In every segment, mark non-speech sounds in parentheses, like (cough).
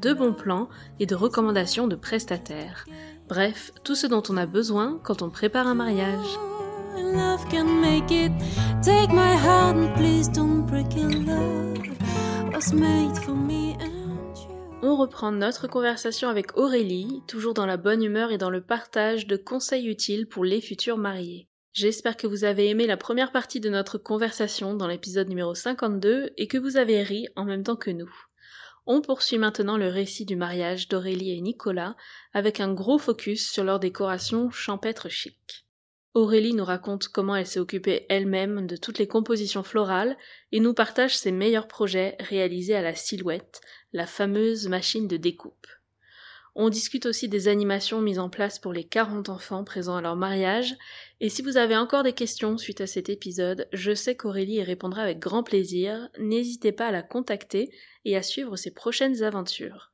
de bons plans et de recommandations de prestataires. Bref, tout ce dont on a besoin quand on prépare un mariage. On reprend notre conversation avec Aurélie, toujours dans la bonne humeur et dans le partage de conseils utiles pour les futurs mariés. J'espère que vous avez aimé la première partie de notre conversation dans l'épisode numéro 52 et que vous avez ri en même temps que nous. On poursuit maintenant le récit du mariage d'Aurélie et Nicolas avec un gros focus sur leur décoration champêtre chic. Aurélie nous raconte comment elle s'est occupée elle-même de toutes les compositions florales et nous partage ses meilleurs projets réalisés à la silhouette, la fameuse machine de découpe. On discute aussi des animations mises en place pour les 40 enfants présents à leur mariage, et si vous avez encore des questions suite à cet épisode, je sais qu'Aurélie y répondra avec grand plaisir, n'hésitez pas à la contacter et à suivre ses prochaines aventures.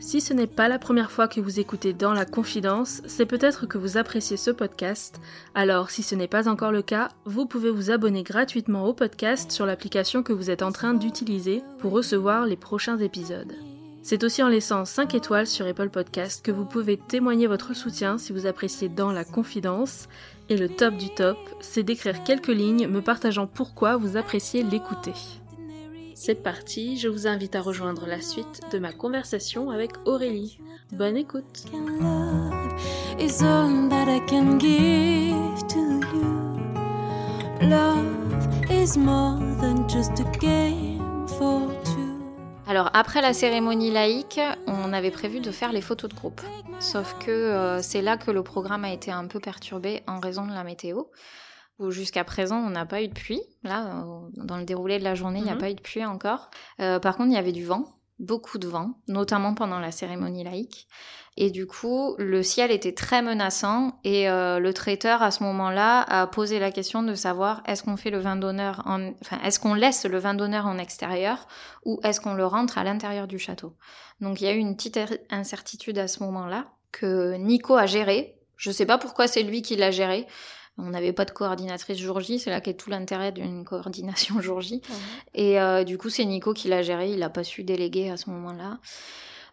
Si ce n'est pas la première fois que vous écoutez Dans la Confidence, c'est peut-être que vous appréciez ce podcast. Alors, si ce n'est pas encore le cas, vous pouvez vous abonner gratuitement au podcast sur l'application que vous êtes en train d'utiliser pour recevoir les prochains épisodes. C'est aussi en laissant 5 étoiles sur Apple Podcast que vous pouvez témoigner votre soutien si vous appréciez Dans la Confidence. Et le top du top, c'est d'écrire quelques lignes me partageant pourquoi vous appréciez l'écouter. C'est parti, je vous invite à rejoindre la suite de ma conversation avec Aurélie. Bonne écoute love is all that I can give to you. Love is more than just a game. Alors après la cérémonie laïque, on avait prévu de faire les photos de groupe. Sauf que euh, c'est là que le programme a été un peu perturbé en raison de la météo. Où jusqu'à présent on n'a pas eu de pluie. Là, euh, dans le déroulé de la journée, il n'y a Mhm. pas eu de pluie encore. Euh, par contre, il y avait du vent, beaucoup de vent, notamment pendant la cérémonie laïque. Et du coup, le ciel était très menaçant et euh, le traiteur à ce moment-là a posé la question de savoir est-ce qu'on fait le vin d'honneur en, enfin, est-ce qu'on laisse le vin d'honneur en extérieur ou est-ce qu'on le rentre à l'intérieur du château? Donc il y a eu une petite er- incertitude à ce moment-là que Nico a géré. Je sais pas pourquoi c'est lui qui l'a géré. On n'avait pas de coordinatrice jour J, c'est là qu'est tout l'intérêt d'une (laughs) coordination jour J. Et euh, du coup, c'est Nico qui l'a géré, il n'a pas su déléguer à ce moment-là.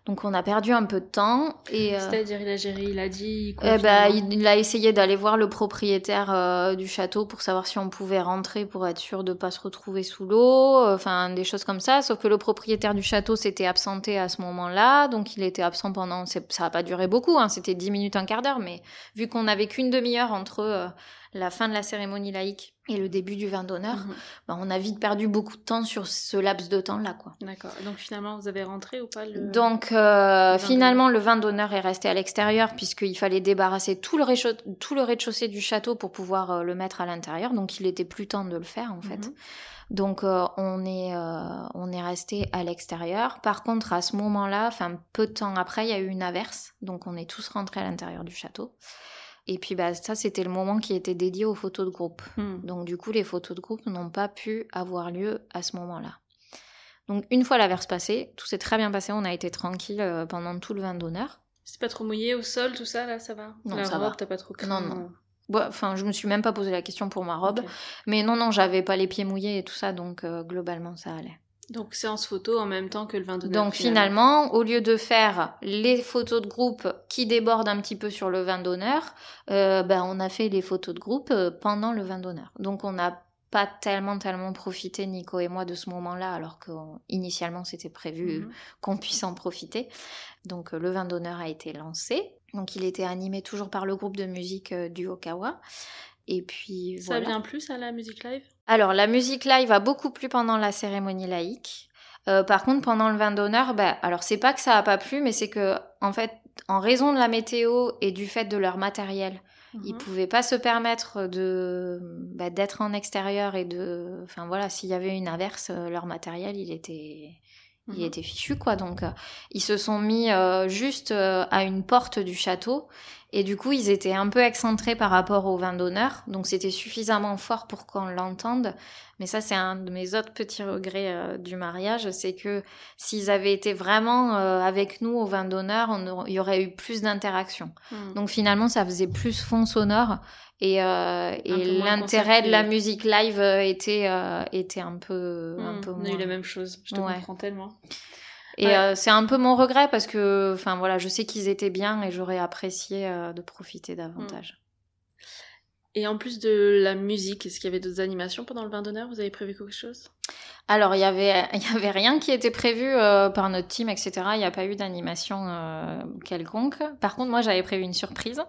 Donc on a perdu un peu de temps. Et, euh, C'est-à-dire, il a géré, il a dit quoi eh ben, il, il a essayé d'aller voir le propriétaire euh, du château pour savoir si on pouvait rentrer pour être sûr de pas se retrouver sous l'eau, euh, enfin des choses comme ça. Sauf que le propriétaire du château s'était absenté à ce moment-là, donc il était absent pendant. Ça n'a pas duré beaucoup, hein, c'était 10 minutes, un quart d'heure, mais vu qu'on n'avait qu'une demi-heure entre la fin de la cérémonie laïque et le début du vin d'honneur, Mhm. ben, on a vite perdu beaucoup de temps sur ce laps de temps-là, quoi. D'accord. Donc finalement, vous avez rentré ou pas le... Donc euh, finalement, le vin d'honneur est resté à l'extérieur puisqu'il fallait débarrasser tout le, réchaud- tout le rez-de-chaussée du château pour pouvoir euh, le mettre à l'intérieur. Donc il était plus temps de le faire en fait. Mhm. Donc euh, on est on est resté à l'extérieur. Par contre, à ce moment-là, enfin peu de temps après, il y a eu une averse. Donc on est tous rentrés à l'intérieur du château. Et puis bah ça, c'était le moment qui était dédié aux photos de groupe. Hmm. Donc du coup, les photos de groupe n'ont pas pu avoir lieu à ce moment-là. Donc une fois l'averse passée, tout s'est très bien passé, on a été tranquille euh, pendant tout le vin d'honneur. C'est pas trop mouillé au sol, tout ça, là, ça va? Non, La ça robe, va. t'as pas trop craint Non, non. Ouais, Enfin, je me suis même pas posé la question pour ma robe, mais non, non, j'avais pas les pieds mouillés et tout ça, donc euh, globalement ça allait. Donc séance photo en même temps que le vin d'honneur. Donc finalement, au lieu de faire les photos de groupe qui débordent un petit peu sur le vin d'honneur, euh, ben, on a fait les photos de groupe euh, pendant le vin d'honneur. Donc on n'a pas tellement, tellement profité, Nico et moi, de ce moment-là, alors qu'initialement c'était prévu Mhm. qu'on puisse en profiter. Donc euh, le vin d'honneur a été lancé. Donc il était animé toujours par le groupe de musique du Okawa. Et puis Ça vient plus à la musique live? Alors, la musique live a beaucoup plu pendant la cérémonie laïque. Euh, par contre, pendant le vin d'honneur, bah, alors c'est pas que ça a pas plu, mais c'est que, en fait, en raison de la météo et du fait de leur matériel, ils Mhm. pouvaient pas se permettre de bah, d'être en extérieur et de, enfin voilà, s'il y avait une averse, euh, leur matériel, il était, il Mhm. était fichu quoi. Donc euh, ils se sont mis euh, juste euh, à une porte du château et du coup ils étaient un peu excentrés par rapport au vin d'honneur. Donc c'était suffisamment fort pour qu'on l'entende. Mais ça c'est un de mes autres petits regrets du mariage, c'est que s'ils avaient été vraiment avec nous au vin d'honneur, il y aurait eu plus d'interaction. Mhm. Donc finalement, ça faisait plus fond sonore et, euh, et moins l'intérêt de la musique live euh, était, euh, était un peu, un Mhm. peu On a eu moins. la même chose. Je te Ouais. comprends tellement. Et Ouais. euh, c'est un peu mon regret parce que, enfin voilà, je sais qu'ils étaient bien et j'aurais apprécié de profiter davantage. Et en plus de la musique, est-ce qu'il y avait d'autres animations pendant le vin d'honneur? Vous avez prévu quelque chose? Alors il y avait, (laughs) y avait rien qui était prévu euh, par notre team, etc. Il n'y a pas eu d'animation euh, quelconque. Par contre, moi j'avais prévu une surprise,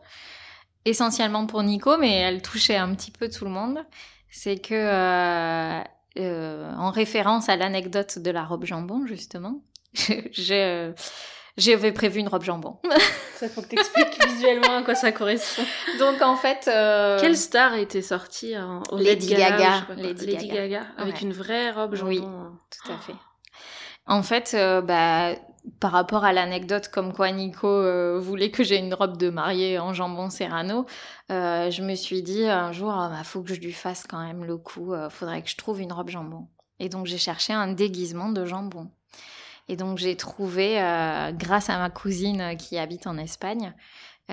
essentiellement pour Nico, mais elle touchait un petit peu tout le monde. C'est que euh, euh, en référence à l'anecdote de la robe jambon, justement, (laughs) j'ai j'avais prévu une robe jambon. (laughs) Ça faut que tu expliques visuellement à quoi ça correspond. Donc en fait, euh, Quelle star était sortie en, au Lady Gaga, quoi. Lady Lady Gaga. Gaga, avec Ouais. une vraie robe jambon. Oui. Tout à fait. En fait, euh, bah, par rapport à l'anecdote comme quoi Nico euh, voulait que j'ai une robe de mariée en jambon serrano, euh, je me suis dit un jour, ah, bah, faut que je lui fasse quand même le coup, euh, faudrait que je trouve une robe jambon. Et donc j'ai cherché un déguisement de jambon. Et donc j'ai trouvé, euh, grâce à ma cousine qui habite en Espagne,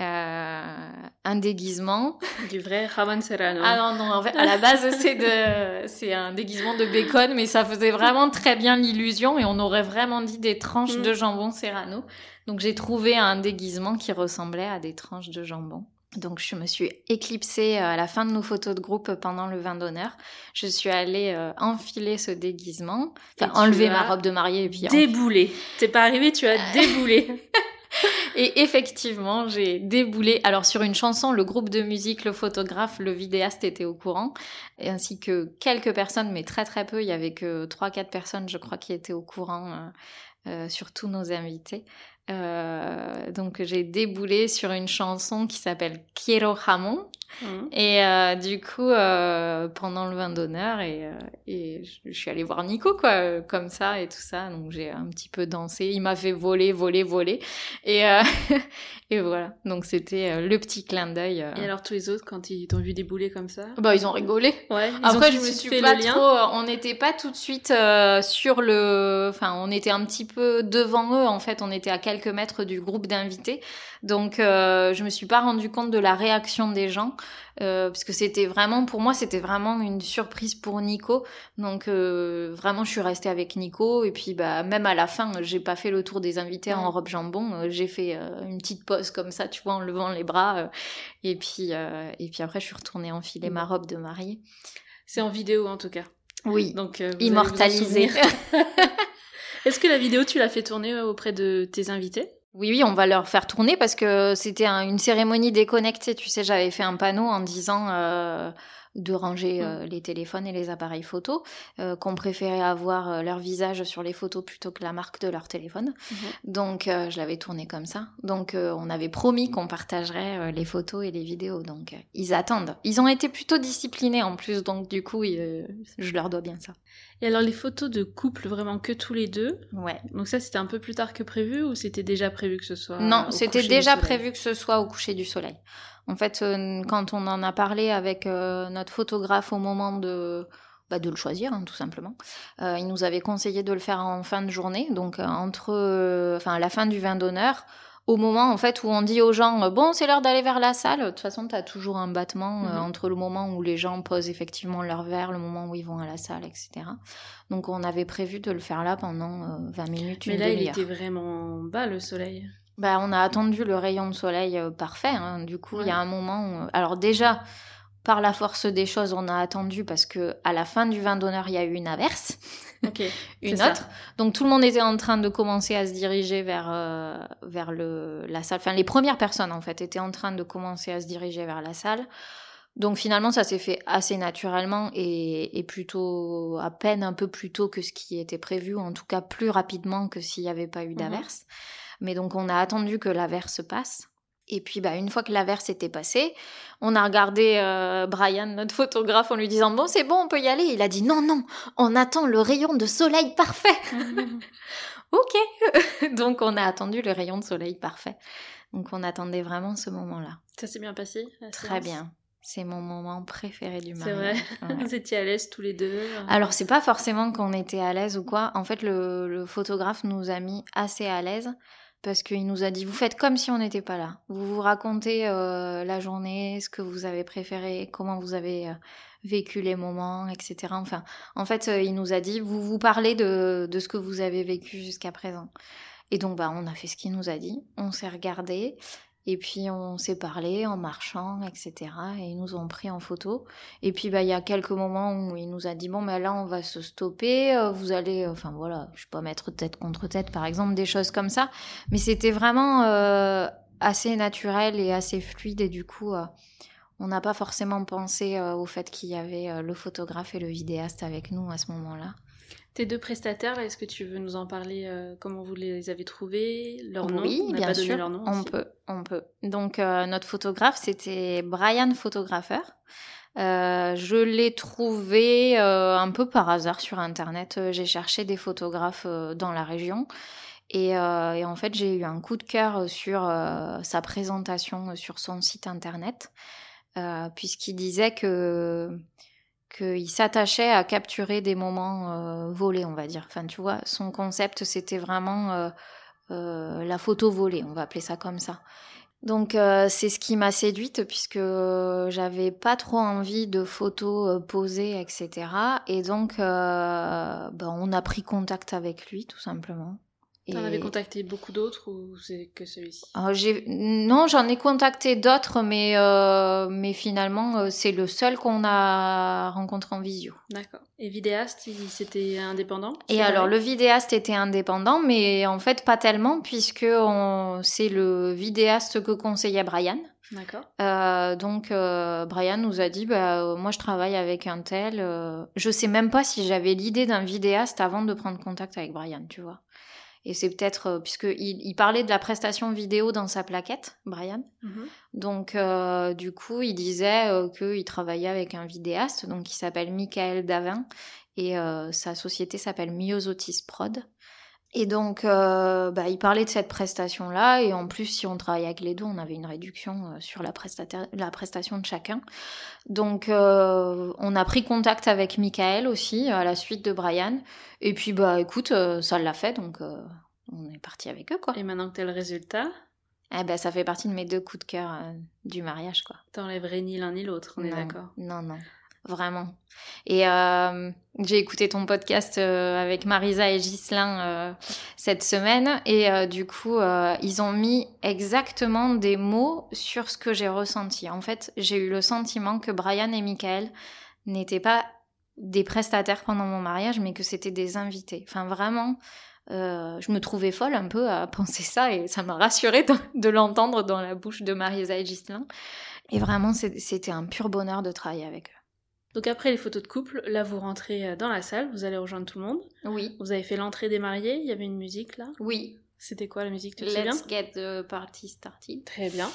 un déguisement Du vrai Ramon Serrano. ah non, non, en fait, à la base, c'est de, c'est un déguisement de bacon, mais ça faisait vraiment très bien l'illusion et on aurait vraiment dit des tranches Mm. de jambon serrano. Donc j'ai trouvé un déguisement qui ressemblait à des tranches de jambon. Donc je me suis éclipsée euh, à la fin de nos photos de groupe pendant le vin d'honneur. Je suis allée euh, enfiler ce déguisement, enfin enlever ma robe de mariée et puis Déboulé. T'es pas arrivé, tu as déboulé. (laughs) Et effectivement, j'ai déboulé. Alors sur une chanson, le groupe de musique, le photographe, le vidéaste étaient au courant, ainsi que quelques personnes, mais très très peu. Il y avait que trois quatre personnes, je crois, qui étaient au courant, euh, euh, surtout nos invités. Euh, donc j'ai déboulé sur une chanson qui s'appelle Quiero Jamón. Mhm. Et euh, du coup, euh, pendant le vin d'honneur, et, euh, et je, suis allée voir Nico, quoi, comme ça et tout ça. Donc j'ai un petit peu dansé. Il m'a fait voler, voler, voler. Et, (laughs) et voilà. Donc c'était le petit clin d'œil. Et alors tous les autres, quand ils t'ont vu débouler comme ça? Bah, ils ont rigolé. Ouais. ils Après, je me suis fait pas le lien. trop. On n'était pas tout de suite sur le. Enfin, on était un petit peu devant eux. En fait, on était à quelques mètres du groupe d'invités. Donc, euh, je me suis pas rendu compte de la réaction des gens. Euh, parce que c'était vraiment, pour moi, c'était vraiment une surprise pour Nico. Donc, euh, vraiment, je suis restée avec Nico. Et puis, bah, même à la fin, j'ai pas fait le tour des invités en robe jambon. Euh, J'ai fait euh, une petite pause comme ça, tu vois, en levant les bras. et puis, et puis après, je suis retournée enfiler ma robe de mariée. C'est en vidéo en tout cas. Oui, Donc immortalisée. (laughs) Est-ce que la vidéo tu l'as fait tourner auprès de tes invités? Oui, oui, on va leur faire tourner parce que c'était un- une cérémonie déconnectée. Tu sais, j'avais fait un panneau en disant euh, de ranger euh, les téléphones et les appareils photo, euh, qu'on préférait avoir euh, leur visage sur les photos plutôt que la marque de leur téléphone. Donc, euh, je l'avais tourné comme ça. Donc, on avait promis qu'on partagerait les photos et les vidéos. Donc, ils attendent. Ils ont été plutôt disciplinés en plus. Donc, du coup, ils, je leur dois bien ça. Et alors les photos de couple vraiment que tous les deux? Ouais. Donc ça c'était un peu plus tard que prévu ou c'était déjà prévu que ce soit Non, c'était déjà prévu que ce soit au coucher du soleil. En fait, euh, quand on en a parlé avec euh, notre photographe au moment de, bah, de le choisir, hein, tout simplement, euh, il nous avait conseillé de le faire en fin de journée, donc entre, euh, enfin, la fin du vin d'honneur, au moment en fait où on dit aux gens bon c'est l'heure d'aller vers la salle. De toute façon, tu as toujours un battement euh, Mhm. entre le moment où les gens posent effectivement leur verre, le moment où ils vont à la salle, etc. Donc on avait prévu de le faire là pendant euh, 20 minutes, une Mais là il était vraiment bas le soleil. Bah, on a attendu le rayon de soleil euh, parfait. hein. Du coup, il y a un moment. où- Alors déjà, par la force des choses, on a attendu parce que à la fin du vin d'honneur, il y a eu une averse, (laughs) une ça. autre. Donc tout le monde était en train de commencer à se diriger vers euh, vers le la salle. Enfin, les premières personnes en fait étaient en train de commencer à se diriger vers la salle. Donc finalement, ça s'est fait assez naturellement et, et plutôt à peine un peu plus tôt que ce qui était prévu, ou en tout cas plus rapidement que s'il n'y avait pas eu d'averse. Mais donc on a attendu que l'averse passe. Et puis bah, une fois que l'averse était passée, on a regardé euh, Brian, notre photographe, en lui disant bon c'est bon, on peut y aller. Il a dit non non, on attend le rayon de soleil parfait. (laughs) ok. (laughs) Donc on a attendu le rayon de soleil parfait. Donc on attendait vraiment ce moment-là. Ça s'est bien passé Très bien. C'est mon moment préféré du C'est mariage. vrai. Ouais. (laughs) Vous étiez à l'aise tous les deux. Alors c'est pas forcément qu'on était à l'aise ou quoi. En fait le, le photographe nous a mis assez à l'aise parce qu'il nous a dit vous faites comme si on n'était pas là. Vous vous racontez euh, la journée, ce que vous avez préféré, comment vous avez euh, vécu les moments, etc. Enfin, en fait, euh, il nous a dit vous vous parlez de, de ce que vous avez vécu jusqu'à présent. Et donc bah on a fait ce qu'il nous a dit. On s'est regardé. Et puis on s'est parlé en marchant, etc. Et ils nous ont pris en photo. Et puis bah il y a quelques moments où il nous a dit bon bah là on va se stopper, euh, vous allez, enfin voilà, je sais pas mettre tête contre tête par exemple, des choses comme ça. Mais c'était vraiment euh, assez naturel et assez fluide et du coup euh, on n'a pas forcément pensé euh, au fait qu'il y avait euh, le photographe et le vidéaste avec nous à ce moment-là. Tes deux prestataires, est-ce que tu veux nous en parler euh, Comment vous les avez trouvés Leur nom? Oui, On bien pas donné sûr, leur nom on aussi. peut, on peut. Donc euh, notre photographe, c'était Brian Photographeur. Euh, je l'ai trouvé un peu par hasard sur Internet. J'ai cherché des photographes dans la région. Et, euh, et en fait, j'ai eu un coup de cœur sur euh, sa présentation sur son site Internet, euh, puisqu'il disait que qu'il s'attachait à capturer des moments euh, volés, on va dire. Enfin, tu vois, son concept, c'était vraiment euh, euh, la photo volée, on va appeler ça comme ça. Donc c'est ce qui m'a séduite puisque j'avais pas trop envie de photos posées, etc. Et donc ben, on a pris contact avec lui tout simplement. T'en avais contacté beaucoup d'autres ou c'est que celui-ci? J'ai- Non, j'en ai contacté d'autres, mais, euh, mais finalement, euh, c'est le seul qu'on a rencontré en visio. D'accord. Et vidéaste, c'était indépendant? Et alors, le vidéaste était indépendant, mais en fait, pas tellement, puisque c'est le vidéaste que conseillait Brian. D'accord. Euh, donc, euh, Brian nous a dit, bah, euh, moi, je travaille avec un tel. je sais même pas si j'avais l'idée d'un vidéaste avant de prendre contact avec Brian, tu vois. Et c'est peut-être, euh, puisque il, parlait de la prestation vidéo dans sa plaquette, Brian. Mhm. Donc, euh, du coup, il disait euh, qu'il travaillait avec un vidéaste, donc qui s'appelle Michael Davin, et euh, sa société s'appelle Myosotis Prod. Et donc, euh, bah, il parlait de cette prestation-là, et en plus, si on travaillait avec les deux, on avait une réduction euh, sur la, prestation de chacun. Donc, euh, on a pris contact avec Michael aussi, à la suite de Brian. Et puis, bah, écoute, ça l'a fait, donc euh, on est parti avec eux, quoi. Et maintenant que t'as le résultat, Eh ben, ça fait partie de mes deux coups de cœur du mariage, quoi. t'enlèverais ni l'un ni l'autre, on est d'accord. Non, non, vraiment. Et euh, j'ai écouté ton podcast euh, avec Marisa et Ghislain euh, cette semaine, et du coup, ils ont mis exactement des mots sur ce que j'ai ressenti. En fait, j'ai eu le sentiment que Brian et Michael n'étaient pas des prestataires pendant mon mariage, mais que c'était des invités. Enfin, vraiment. je me trouvais folle un peu à (laughs) penser ça et ça m'a rassurée de, de l'entendre dans la bouche de Marisa et Ghislain. Et vraiment, c'était un pur bonheur de travailler avec eux. Donc après les photos de couple, là vous rentrez euh, dans la salle, vous allez rejoindre tout le monde. Oui, Vous avez fait l'entrée des mariés, il y avait une musique là. oui. C'était quoi la musique, tu te Let's get the party started. Très bien.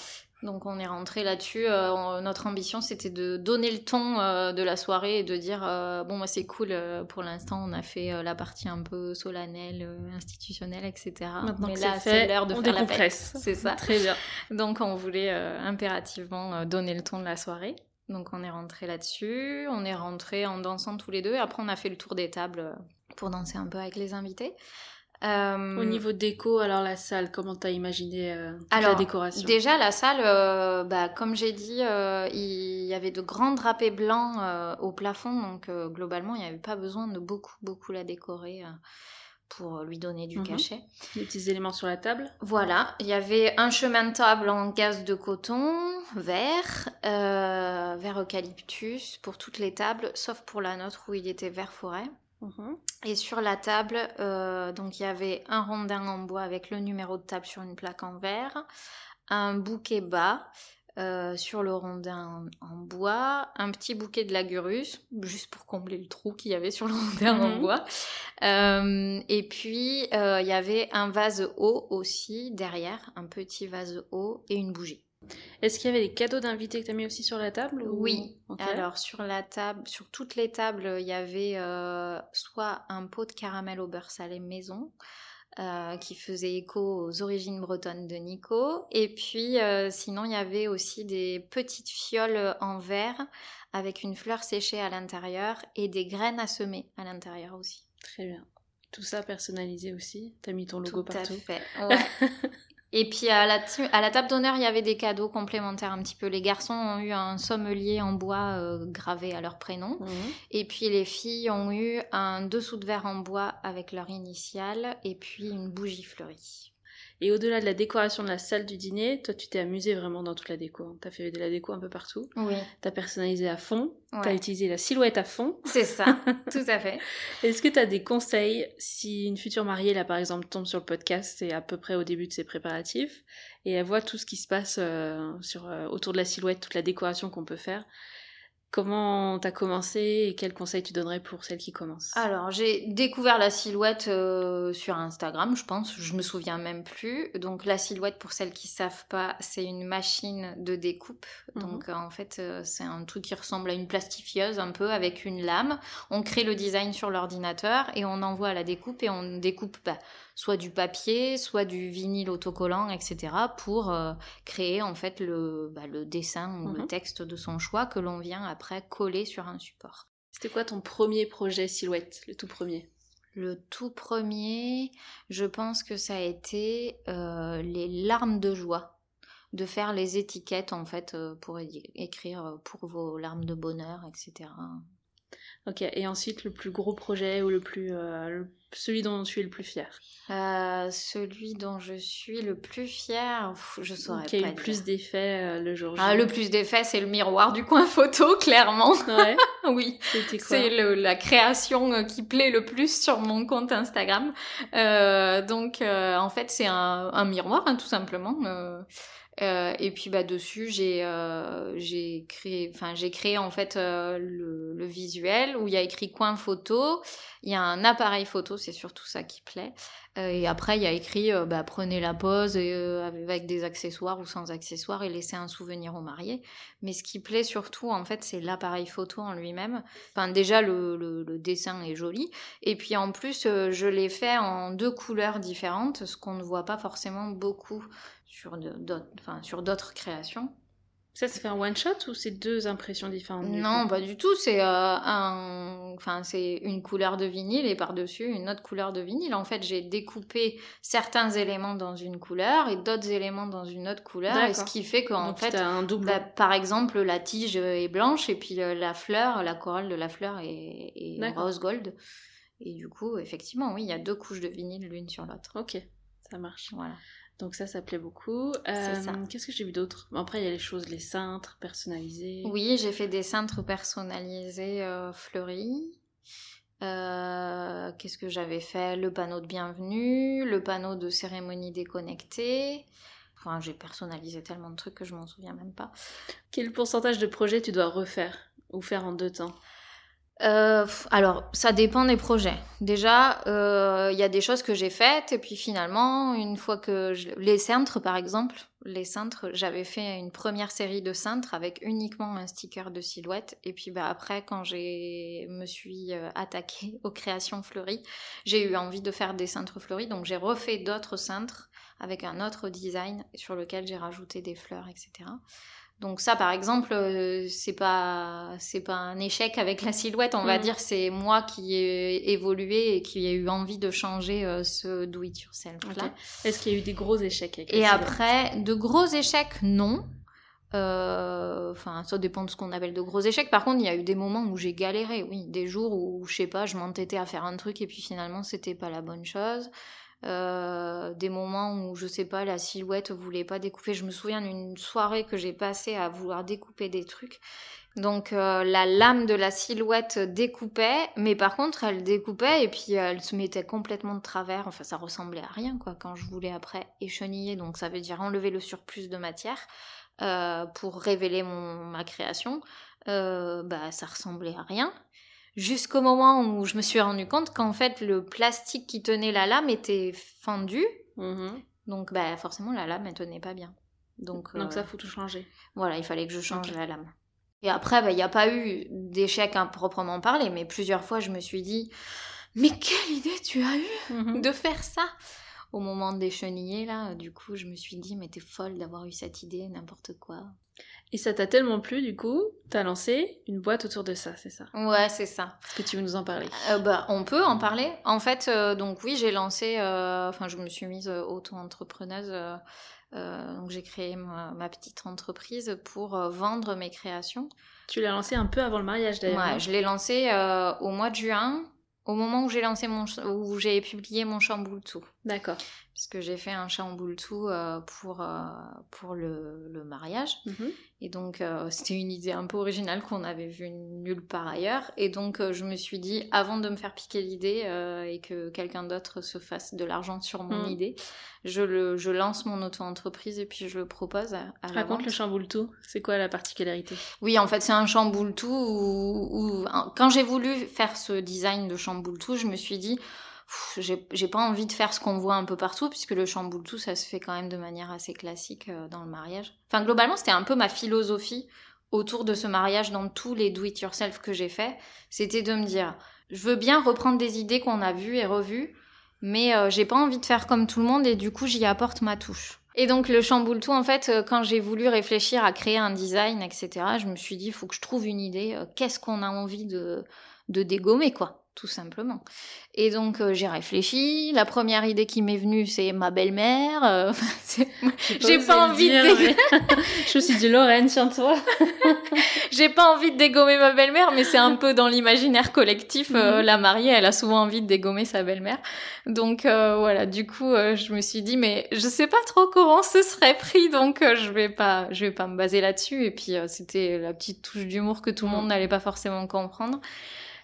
Donc on est rentré là-dessus. Euh, notre ambition c'était de donner le ton euh, de la soirée et de dire euh, bon moi c'est cool. pour l'instant on a fait la partie un peu solennelle, institutionnelle, etc. Maintenant Mais que là c'est l'heure de on faire la fête. C'est ça. Très bien. (laughs) Donc on voulait impérativement donner le ton de la soirée. Donc on est rentré là-dessus, on est rentré en dansant tous les deux. Et après on a fait le tour des tables euh, pour danser un peu avec les invités. Euh, Au niveau déco, alors la salle, comment t'as imaginé euh, toute la décoration? Déjà, la salle, euh, bah, comme j'ai dit, il y avait de grands drapés blancs au plafond, donc globalement, il n'y avait pas besoin de beaucoup, beaucoup la décorer pour lui donner du Mhm. cachet. Les petits éléments sur la table Voilà, il y avait un chemin de table en gaze de coton, vert, euh, vert eucalyptus pour toutes les tables, sauf pour la nôtre où il était vert forêt. Mhm. Et sur la table, euh, donc il y avait un rondin en bois avec le numéro de table sur une plaque en verre, un bouquet bas euh, sur le rondin en, bois, un petit bouquet de lagurus, juste pour combler le trou qu'il y avait sur le rondin en Mhm. bois. Euh, et puis euh, il y avait un vase haut aussi derrière, un petit vase haut et une bougie. Est-ce qu'il y avait des cadeaux d'invités que t'as mis aussi sur la table ou- Oui. Alors sur la table, sur toutes les tables, il y avait soit un pot de caramel au beurre salé maison, euh, qui faisait écho aux origines bretonnes de Nico. Et puis, euh, sinon, il y avait aussi des petites fioles en verre avec une fleur séchée à l'intérieur et des graines à semer à l'intérieur aussi. Très bien. Tout ça personnalisé aussi T'as mis ton logo Tout partout à fait. ouais. (laughs) Et puis à la, ti- à la table d'honneur, il y avait des cadeaux complémentaires un petit peu. Les garçons ont eu un sommelier en bois euh, gravé à leur prénom. Mhm. Et puis les filles ont eu un dessous de verre en bois avec leur initiale et puis une bougie fleurie. Et au-delà de la décoration de la salle du dîner, toi tu t'es amusé vraiment dans toute la déco. hein. T'as fait de la déco un peu partout. Oui, T'as personnalisé à fond. T'as ouais. utilisé la silhouette à fond. c'est ça, (laughs) tout à fait. Est-ce que tu as des conseils si une future mariée, là par exemple, tombe sur le podcast, c'est à peu près au début de ses préparatifs, et elle voit tout ce qui se passe euh, sur, euh, autour de la silhouette, toute la décoration qu'on peut faire Comment t'as commencé et quels conseils tu donnerais pour celle qui commence Alors, j'ai découvert la silhouette euh, sur Instagram, je pense, je me souviens même plus. Donc, la silhouette, pour celles qui savent pas, c'est une machine de découpe. Mhm. Donc, euh, en fait, euh, c'est un truc qui ressemble à une plastifieuse un peu avec une lame. On crée le design sur l'ordinateur et on envoie à la découpe et on découpe bah, soit du papier, soit du vinyle autocollant, etc. pour euh, créer en fait le, bah, le dessin ou le Mhm. texte de son choix que l'on vient après coller sur un support. C'était quoi ton premier projet silhouette, le tout premier? Le tout premier, je pense que ça a été euh, les larmes de joie. De faire les étiquettes en fait euh, pour écrire pour vos larmes de bonheur, etc. Ok, et ensuite le plus gros projet ou le plus, euh, le- celui dont tu es le plus fier Euh, celui dont je suis le plus pff, je saurais Qui a eu le plus dire. d'effets euh, le jour J Ah, le plus d'effet, c'est le miroir du coin photo, (laughs) clairement. Ouais, (laughs) oui. C'est la création euh, qui plaît le plus sur mon compte Instagram. Euh, donc, euh, en fait, c'est un, un miroir, hein, tout simplement. Euh, et puis, bah, dessus, j'ai euh, créé, créé en fait euh, le, visuel où il y a écrit coin photo. Il y a un appareil photo, c'est surtout ça qui plaît. Et après, il y a écrit bah, prenez la euh, avec des accessoires ou sans accessoires et laissez un souvenir au marié. Mais ce qui plaît surtout, en fait, c'est l'appareil photo en lui-même. Enfin, déjà, le, le- dessin est joli. Et puis, en plus, je l'ai fait en deux couleurs différentes, ce qu'on ne voit pas forcément beaucoup sur d'autres enfin, créations. Ça, ça fait un one shot ou c'est deux impressions différentes Non, pas du tout. C'est euh, un, enfin, c'est une couleur de vinyle et par-dessus une autre couleur de vinyle. En fait, j'ai découpé certains éléments dans une couleur et d'autres éléments dans une autre couleur. Et ce qui fait qu'en fait, un double. bah, par exemple, la tige est blanche et puis euh, la fleur, la corolle de la fleur est, est rose gold. Et du coup, effectivement, oui, il y a deux couches de vinyle l'une sur l'autre. Ok, ça marche. Voilà. Donc ça, ça plaît beaucoup. Euh. Qu'est-ce que j'ai vu d'autre? Après, il y a les choses, les cintres personnalisés. Oui, j'ai fait des cintres personnalisés euh, fleuris. Euh, Qu'est-ce que j'avais fait? Le panneau de bienvenue, le panneau de cérémonie déconnectée. Enfin, j'ai personnalisé tellement de trucs que je m'en souviens même pas. Quel pourcentage de projets tu dois refaire ou faire en deux temps? Euh, alors, ça dépend des projets. Déjà, euh, il y a des choses que j'ai faites, et puis finalement, une fois que les cintres, par exemple, les cintres, j'avais fait une première série de cintres avec uniquement un sticker de silhouette, et puis bah après, quand j'ai me suis euh, attaquée (laughs) aux créations fleuries, j'ai eu envie de faire des cintres fleuris, donc j'ai refait d'autres cintres avec un autre design sur lequel j'ai rajouté des fleurs, etc. Donc ça, par exemple, euh, c'est pas c'est pas un échec avec la silhouette, on va Mhm. dire. C'est moi qui ai évolué et qui ai eu envie de changer euh, ce do it yourself là. Est-ce qu'il y a eu des gros échecs avec Et après, de gros échecs, non. Euh, Enfin, ça dépend de ce qu'on appelle de gros échecs. Par contre, il y a eu des moments où j'ai galéré, oui, des jours où je sais pas, je m'entêtais à faire un truc et puis finalement c'était pas la bonne chose. Euh, des moments où je sais pas, la silhouette voulait pas découper. Je me souviens d'une soirée que j'ai passée à vouloir découper des trucs. Donc euh, la lame de la silhouette découpait, mais par contre elle découpait et puis elle se mettait complètement de travers. Enfin ça ressemblait à rien quoi. Quand je voulais après écheniller, donc ça veut dire enlever le surplus de matière euh, pour révéler mon, ma création, euh, bah ça ressemblait à rien. Jusqu'au moment où je me suis rendu compte qu'en fait le plastique qui tenait la lame était fendu, Mhm. donc bah forcément la lame elle tenait pas bien. Donc, Donc euh, ça, faut tout changer. voilà, il fallait que je change la lame. Et après, bah, il n'y a pas eu d'échec à proprement parler, mais plusieurs fois, je me suis dit, mais quelle idée tu as eue Mhm. de faire ça? Au moment des chenillers, là. Du coup, je me suis dit, mais t'es folle d'avoir eu cette idée, n'importe quoi. Et ça t'a tellement plu, du coup, t'as lancé une boîte autour de ça, c'est ça? Ouais, c'est ça. Est-ce que tu veux nous en parler? Euh, bah, on peut en parler. En fait, euh, donc oui, j'ai lancé, euh, enfin, je me suis mise auto-entrepreneuse. donc j'ai créé ma, ma petite entreprise pour vendre mes créations. Tu l'as lancé un peu avant le mariage, d'ailleurs. Ouais, je l'ai lancé euh, au mois de juin, au moment où j'ai lancé mon, où j'ai publié mon chamboule-tout. D'accord. Puisque j'ai fait un chamboule-tout euh, pour, euh, pour le, le mariage. Mhm. Et donc, euh, c'était une idée un peu originale qu'on avait vue nulle part ailleurs. Et donc, je me suis dit, avant de me faire piquer l'idée et que quelqu'un d'autre se fasse de l'argent sur mon Mm. idée, je, le, je lance mon auto-entreprise et puis je le propose à, à la Raconte vente. le chamboule tout. C'est quoi la particularité? Oui, en fait, c'est un chamboule tout où, où- quand j'ai voulu faire ce design de chamboule tout, je me suis dit, j'ai pas envie de faire ce qu'on voit un peu partout, puisque le chamboule tout, ça se fait quand même de manière assez classique euh, dans le mariage. Enfin, globalement, c'était un peu ma philosophie autour de ce mariage dans tous les do-it-yourself que j'ai fait. C'était de me dire, je veux bien reprendre des idées qu'on a vues et revues, mais euh, j'ai pas envie de faire comme tout le monde et du coup, j'y apporte ma touche. Et donc le chamboule tout, en fait, euh, quand j'ai voulu réfléchir à créer un design, etc., je me suis dit, il faut que je trouve une idée. Qu'est-ce qu'on a envie de, de dégommer, quoi tout simplement. Et donc euh, j'ai réfléchi. La première idée qui m'est venue, c'est ma belle-mère. euh, (laughs) J'ai pas envie de dire, (laughs) je me suis dit, Lorraine, tiens-toi. (laughs) J'ai pas envie de dégommer ma belle-mère, mais c'est un peu dans l'imaginaire collectif. euh, Mhm. la mariée, elle a souvent envie de dégommer sa belle-mère. Donc voilà, du coup, je me suis dit, mais je sais pas trop comment ce serait pris, donc je vais pas, je vais pas me baser là-dessus. Et puis c'était la petite touche d'humour que tout le Mhm. monde n'allait pas forcément comprendre.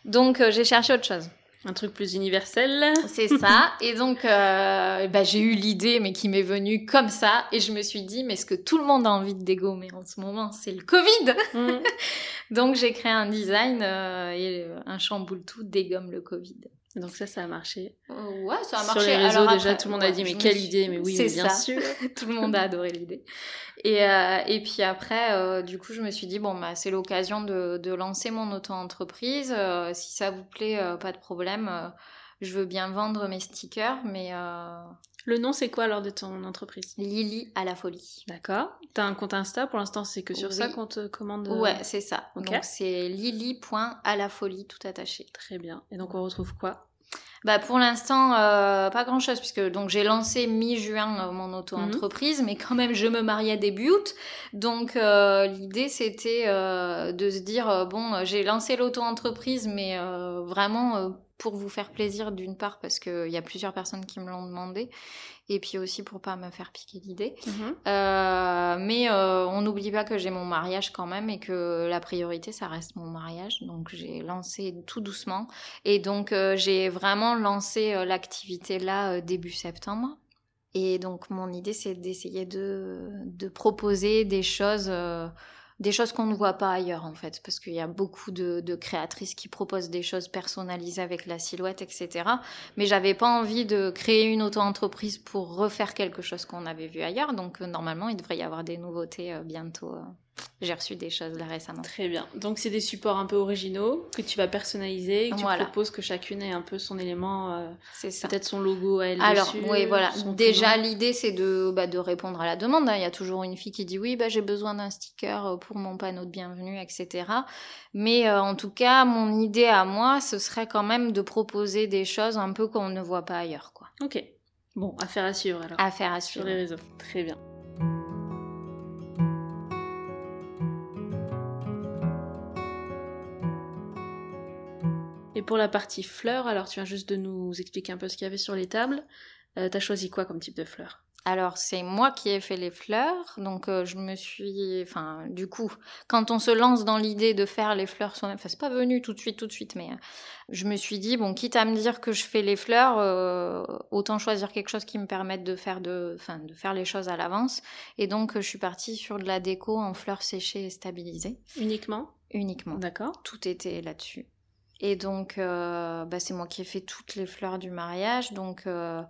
Donc euh, j'ai cherché autre chose. Un truc plus universel. C'est ça. (laughs) Et donc, euh, bah, j'ai eu l'idée, mais qui m'est venue comme ça. Et je me suis dit, mais ce que tout le monde a envie de dégommer en ce moment, c'est le Covid. Mm. (laughs) Donc, j'ai créé un design euh, et un chamboule tout dégomme le Covid. Donc ça, ça a marché. Ouais, ça a Sur marché. les réseaux, Alors déjà, après, tout le monde a dit, mais quelle suis- idée Mais oui, C'est mais bien ça. sûr. (laughs) tout le monde a adoré l'idée. Et, euh, et puis après, euh, du coup, je me suis dit, bon, bah, c'est l'occasion de, de lancer mon auto-entreprise. Euh, si ça vous plaît, pas de problème. Je veux bien vendre mes stickers, mais Le nom, c'est quoi alors de ton entreprise? Lily à la folie. D'accord. T'as un compte Insta? Pour l'instant, c'est que sur Oui. ça qu'on te commande Ouais, c'est ça. Donc c'est lily.alafolie tout attaché. Très bien. Et donc, on retrouve quoi? Bah pour l'instant euh, pas grand chose puisque donc j'ai lancé mi-juin euh, mon auto-entreprise mais quand même je me mariais début août. Donc euh, l'idée c'était euh, de se dire euh, bon j'ai lancé l'auto-entreprise mais euh, vraiment euh, pour vous faire plaisir d'une part parce qu'il y a plusieurs personnes qui me l'ont demandé et puis aussi pour pas me faire piquer l'idée Mhm. Euh, mais euh, on n'oublie pas que j'ai mon mariage quand même et que la priorité, ça reste mon mariage. Donc j'ai lancé tout doucement. Et donc euh, j'ai vraiment lancé l'activité là début septembre. Et donc mon idée, c'est d'essayer de, de proposer des choses... euh, des choses qu'on ne voit pas ailleurs en fait, parce qu'il y a beaucoup de, créatrices qui proposent des choses personnalisées avec la silhouette, etc. Mais j'avais pas envie de créer une auto-entreprise pour refaire quelque chose qu'on avait vu ailleurs. Donc euh, normalement, il devrait y avoir des nouveautés euh, bientôt. J'ai reçu des choses là récemment. Très bien. Donc, c'est des supports un peu originaux que tu vas personnaliser et que Voilà. tu proposes que chacune ait un peu son élément, euh, peut-être son logo à elle Alors, oui, voilà. Déjà, l'idée, c'est de, bah, de répondre à la demande. hein. Il y a toujours une fille qui dit oui, bah, j'ai besoin d'un sticker euh, pour mon panneau de bienvenue, etc. Mais euh, en tout cas, mon idée à moi, ce serait quand même de proposer des choses un peu qu'on ne voit pas ailleurs, quoi. Ok. Bon, affaire à suivre alors. À faire à Sur suivre. les réseaux. Très bien. Pour la partie fleurs, alors tu viens juste de nous expliquer un peu ce qu'il y avait sur les tables. Euh, T'as choisi quoi comme type de fleurs? Alors, c'est moi qui ai fait les fleurs. Donc, euh, je me suis. Enfin, du coup, quand on se lance dans l'idée de faire les fleurs soi-même, enfin, c'est pas venu tout de suite, tout de suite, mais euh, je me suis dit, bon, quitte à me dire que je fais les fleurs, euh, autant choisir quelque chose qui me permette de faire, de, enfin, de faire les choses à l'avance. Et donc, je suis partie sur de la déco en fleurs séchées et stabilisées, Uniquement? Uniquement. D'accord. Tout était là-dessus. Et donc, euh, bah, c'est moi qui ai fait toutes les fleurs du mariage. Donc, euh,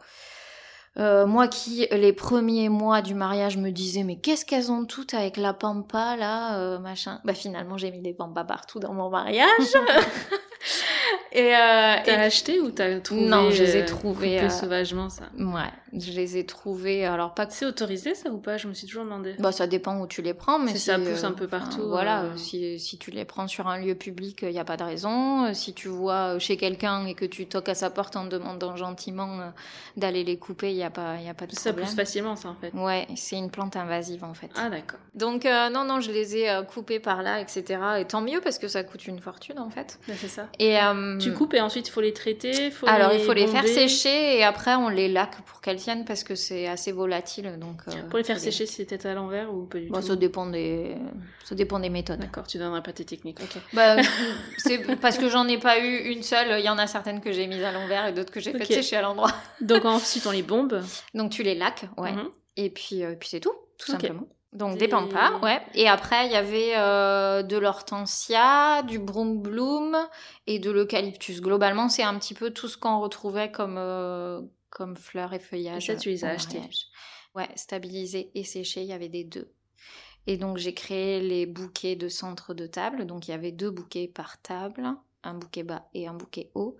euh, moi qui, les premiers mois du mariage, me disais, mais qu'est-ce qu'elles ont toutes avec la pampa, là, euh, machin. Bah, finalement, j'ai mis des pampas partout dans mon mariage. (laughs) Et, euh, T'as et- acheté ou t'as trouvé Non, je les ai euh, trouvés, euh, sauvagement ça Ouais, je les ai trouvés. Alors, pas C'est autorisé ça ou pas? Je me suis toujours demandé. Bah, ça dépend où tu les prends, mais Si si, ça pousse euh, un peu enfin, partout, Voilà, euh. euh, si, si tu les prends sur un lieu public, il n'y a pas de raison. Euh, Si tu vois euh, chez quelqu'un et que tu toques à sa porte en demandant gentiment euh, d'aller les couper, il n'y a, pas- y a pas de ça problème. pousse facilement ça en fait. Ouais, c'est une plante invasive en fait. Ah d'accord. Donc, euh, non, non, je les ai euh, coupés par là, etc. Et tant mieux parce que ça coûte une fortune en fait. Bah, c'est ça. Et, euh, Tu coupes et ensuite il faut les traiter. Faut Alors, il faut les faire sécher et après on les laque pour qu'elles tiennent parce que c'est assez volatile. Donc, euh, Pour les faire sécher, c'était à l'envers ou pas du Bon, tout ça dépend des, ça dépend des méthodes. D'accord, tu donneras pas tes techniques. Bah, c'est parce que j'en ai pas eu une seule. Il y en a certaines que j'ai mises à l'envers et d'autres que j'ai Ok. faites sécher à l'endroit. Donc ensuite on les bombe. Donc tu les laques, ouais. Mhm. Et puis, euh, puis c'est tout, tout simplement. Donc Des- des pampas, ouais. Et après, il y avait euh, de l'hortensia, du broom bloom et de l'eucalyptus. Globalement, c'est un petit peu tout ce qu'on retrouvait comme, euh, comme fleurs et feuillages. Et ça, tu les as achetés. Ouais, stabilisés et séchés, il y avait des deux. Et donc, j'ai créé les bouquets de centre de table. Donc, il y avait deux bouquets par table, un bouquet bas et un bouquet haut.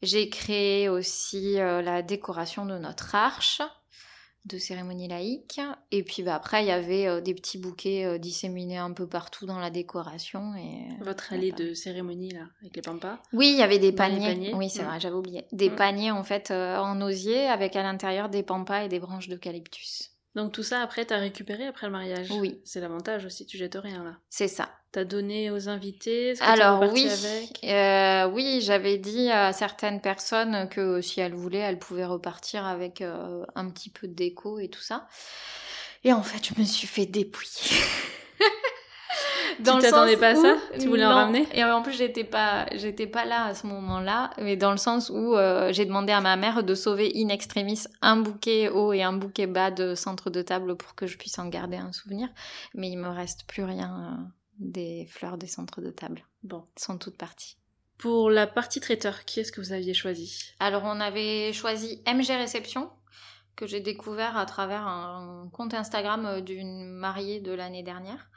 J'ai créé aussi euh, la décoration de notre arche de cérémonie laïque. Et puis bah, après, il y avait euh, des petits bouquets euh, disséminés un peu partout dans la décoration. Et... euh, Votre allée de cérémonie là, avec les pampas. Oui, il y avait des paniers. paniers, Oui, c'est vrai, j'avais oublié. Des Mm. paniers en fait euh, en osier avec à l'intérieur des pampas et des branches d'eucalyptus. Donc tout ça après t'as récupéré après le mariage. Oui. C'est l'avantage aussi, tu jettes rien là. C'est ça. T'as donné aux invités. que Alors oui, Avec? euh, oui, j'avais dit à certaines personnes que si elles voulaient, elles pouvaient repartir avec euh, un petit peu de déco et tout ça. Et en fait, je me suis fait dépouiller. (laughs) Tu t'attendais pas à ça Tu voulais en ramener Et en plus, j'étais pas, j'étais pas là à ce moment-là, mais dans le sens où euh, j'ai demandé à ma mère de sauver in extremis un bouquet haut et un bouquet bas de centre de table pour que je puisse en garder un souvenir. Mais il me reste plus rien euh, des fleurs des centres de table. Bon. Elles sont toutes parties. Pour la partie traiteur, qui est-ce que vous aviez choisi? Alors, on avait choisi MG Réception, que j'ai découvert à travers un compte Instagram euh, d'une mariée de l'année dernière.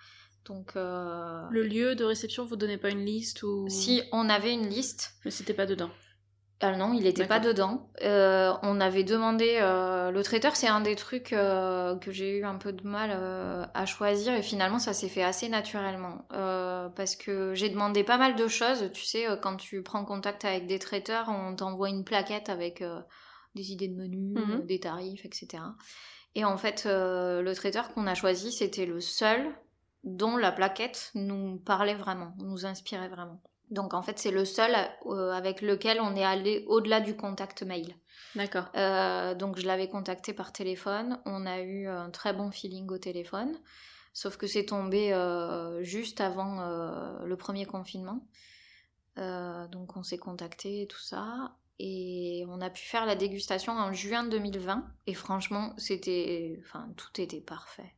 Donc, euh, Le lieu de réception, vous donnez pas une liste ou si on avait une liste, Mais c'était pas dedans. Ah non, il n'était pas dedans. Euh, on avait demandé euh, le traiteur, c'est un des trucs que j'ai eu un peu de mal à choisir et finalement ça s'est fait assez naturellement parce que j'ai demandé pas mal de choses. Tu sais, quand tu prends contact avec des traiteurs, on t'envoie une plaquette avec des idées de menus, Mhm. des tarifs, etc. Et en fait, le traiteur qu'on a choisi, c'était le seul dont la plaquette nous parlait vraiment, nous inspirait vraiment. Donc en fait, c'est le seul euh, avec lequel on est allé au-delà du contact mail. D'accord. Euh, donc je l'avais contacté par téléphone, on a eu un très bon feeling au téléphone, sauf que c'est tombé euh, juste avant euh, le premier confinement. Donc on s'est contacté et tout ça. Et on a pu faire la dégustation en juin 2020. Et franchement, c'était. Enfin, tout était parfait.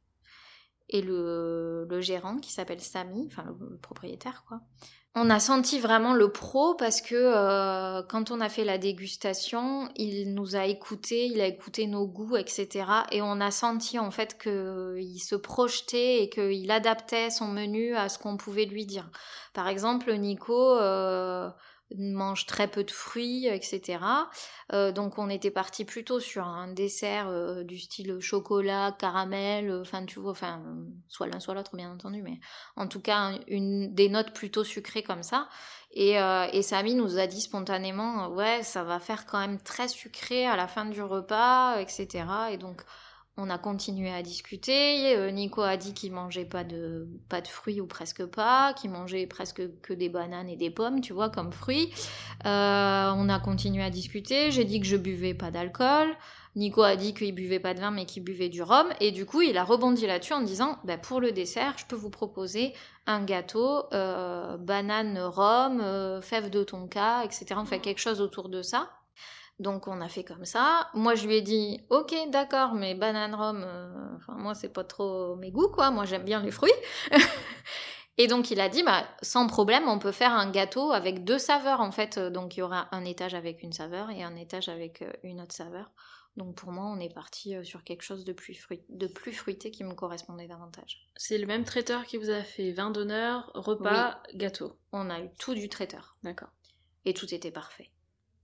Et le, gérant, qui s'appelle Samy, enfin le, propriétaire, quoi, on a senti vraiment le pro parce que euh, quand on a fait la dégustation, il nous a écoutés, il a écouté nos goûts, etc. Et on a senti en fait qu'il se projetait et qu'il adaptait son menu à ce qu'on pouvait lui dire. Par exemple, Nico euh, mange très peu de fruits, etc. Euh, donc on était parti plutôt sur un dessert euh, du style chocolat, caramel, euh, enfin tu vois, enfin soit l'un soit l'autre bien entendu, mais en tout cas une des notes plutôt sucrées comme ça. Et, et Samy nous a dit spontanément, ouais, ça va faire quand même très sucré à la fin du repas, etc. Et donc on a continué à discuter. Euh, Nico a dit qu'il mangeait pas de pas de fruits ou presque pas, qu'il mangeait presque que des bananes et des pommes, tu vois, comme fruits. Euh, on a continué à discuter. J'ai dit que je buvais pas d'alcool. Nico a dit qu'il buvait pas de vin mais qu'il buvait du rhum et du coup il a rebondi là-dessus en disant bah, pour le dessert je peux vous proposer un gâteau euh, banane rhum euh, fève de tonka etc enfin quelque chose autour de ça donc on a fait comme ça moi je lui ai dit ok d'accord mais banane rhum euh, enfin moi c'est pas trop mes goûts quoi moi j'aime bien les fruits (laughs) et donc il a dit bah sans problème on peut faire un gâteau avec deux saveurs en fait donc il y aura un étage avec une saveur et un étage avec euh, une autre saveur donc pour moi, on est parti euh, sur quelque chose de plus, fruit- de plus fruité qui me correspondait davantage. C'est le même traiteur qui vous a fait vin d'honneur, repas, gâteau. On a eu tout du traiteur. D'accord. Et tout était parfait.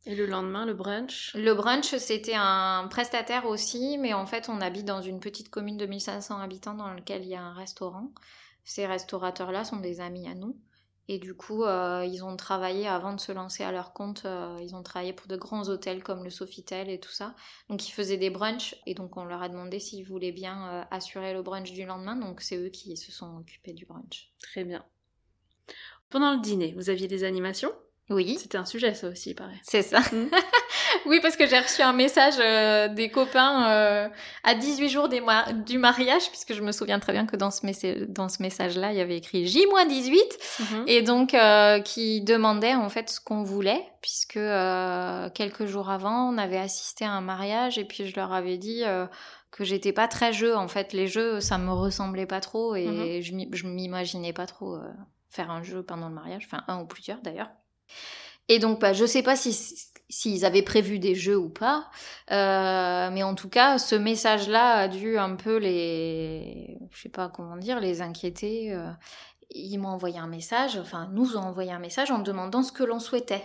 Et le lendemain, le brunch? Le brunch, c'était un prestataire aussi, mais en fait, on habite dans une petite commune de 1500 habitants dans laquelle il y a un restaurant. Ces restaurateurs-là sont des amis à nous. Et du coup, euh, ils ont travaillé avant de se lancer à leur compte. euh, ils ont travaillé pour de grands hôtels comme le Sofitel et tout ça. Donc, ils faisaient des brunchs. Et donc, on leur a demandé s'ils voulaient bien euh, assurer le brunch du lendemain. Donc, c'est eux qui se sont occupés du brunch. Très bien. Pendant le dîner, vous aviez des animations? Oui, C'était un sujet, ça aussi, il paraît. c'est ça. Mm. (laughs) oui, parce que j'ai reçu un message euh, des copains euh, à 18 jours des du mariage, puisque je me souviens très bien que dans ce, messa- dans ce message-là, il y avait écrit J-18. Mhm. Et donc, euh, qui demandait en fait ce qu'on voulait, puisque euh, quelques jours avant, on avait assisté à un mariage et puis je leur avais dit que j'étais pas très jeu. En fait, les jeux, ça me ressemblait pas trop et Mhm. je m'imaginais pas trop faire un jeu pendant le mariage, enfin un ou plusieurs d'ailleurs. Et donc, bah, je sais pas si s'ils avaient prévu des jeux ou pas, euh, mais en tout cas, ce message-là a dû un peu les, je sais pas comment dire, les inquiéter. euh, ils m'ont envoyé un message, enfin nous ont envoyé un message en demandant ce que l'on souhaitait.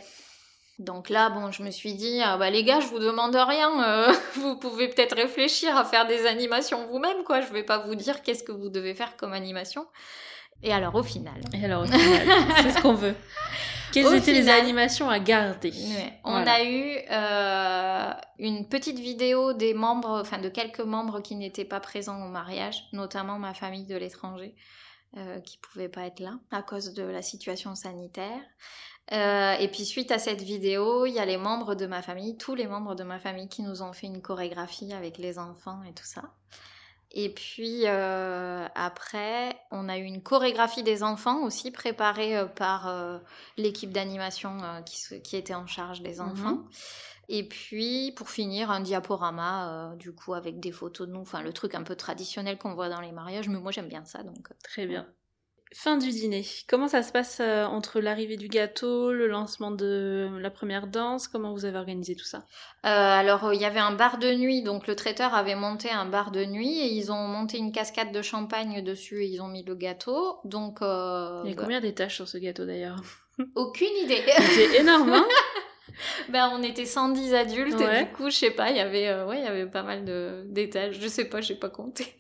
Donc là, bon, je me suis dit, ah bah les gars, je vous demande rien, euh, (laughs) vous pouvez peut-être réfléchir à faire des animations vous-même, quoi. Je vais pas vous dire qu'est-ce que vous devez faire comme animation. Et alors au final, Et alors, au final, c'est ce qu'on veut. (laughs) Quelles Au étaient les animations à garder Ouais. On Voilà. a eu euh, une petite vidéo des membres, enfin de quelques membres qui n'étaient pas présents au mariage, notamment ma famille de l'étranger, euh, qui pouvait pas être là à cause de la situation sanitaire. Euh, et puis suite à cette vidéo, il y a les membres de ma famille, tous les membres de ma famille qui nous ont fait une chorégraphie avec les enfants et tout ça. Et puis euh, après, on a eu une chorégraphie des enfants aussi préparée euh, par euh, l'équipe d'animation qui, était en charge des enfants. Et puis, pour finir, un diaporama, du coup, avec des photos de nous, enfin, le truc un peu traditionnel qu'on voit dans les mariages, mais moi j'aime bien ça, donc. Très bien. Fin du dîner. Comment ça se passe euh, entre l'arrivée du gâteau, le lancement de la première danse? Comment vous avez organisé tout ça? Euh, alors, euh, il y avait un bar de nuit, donc le traiteur avait monté un bar de nuit et ils ont monté une cascade de champagne dessus et ils ont mis le gâteau. Donc, euh, Il y a bah, combien d'étages sur ce gâteau d'ailleurs? (laughs) Aucune idée. (laughs) C'est énorme, hein? (laughs) Ben, on était 110 adultes et du coup, je sais pas, il y avait, ouais, il y avait pas mal d'étages. Je sais pas, j'ai pas compté.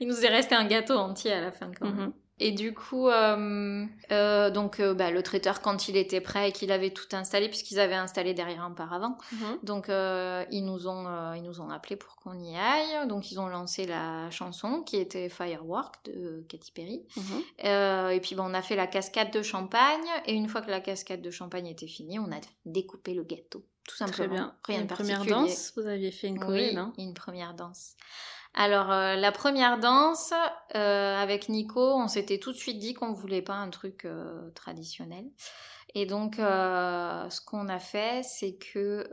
il nous est resté un gâteau entier à la fin quand même. Mhm. Et du coup, euh, euh, donc euh, bah, le traiteur, quand il était prêt et qu'il avait tout installé, puisqu'ils avaient installé derrière un paravent, Mhm. donc ils nous ont ils nous ont appelé pour qu'on y aille. Donc ils ont lancé la chanson qui était Firework de Katy Perry. Mhm. Et puis bon, on a fait la cascade de champagne. Et une fois que la cascade de champagne était finie, on a découpé le gâteau, tout simplement. Très bien. Rien une de première particulier. danse, vous aviez fait une choré, Oui, non? une première danse. Alors, euh, la première danse, euh, avec Nico, on s'était tout de suite dit qu'on voulait pas un truc euh, traditionnel. Et donc, ce qu'on a fait, c'est que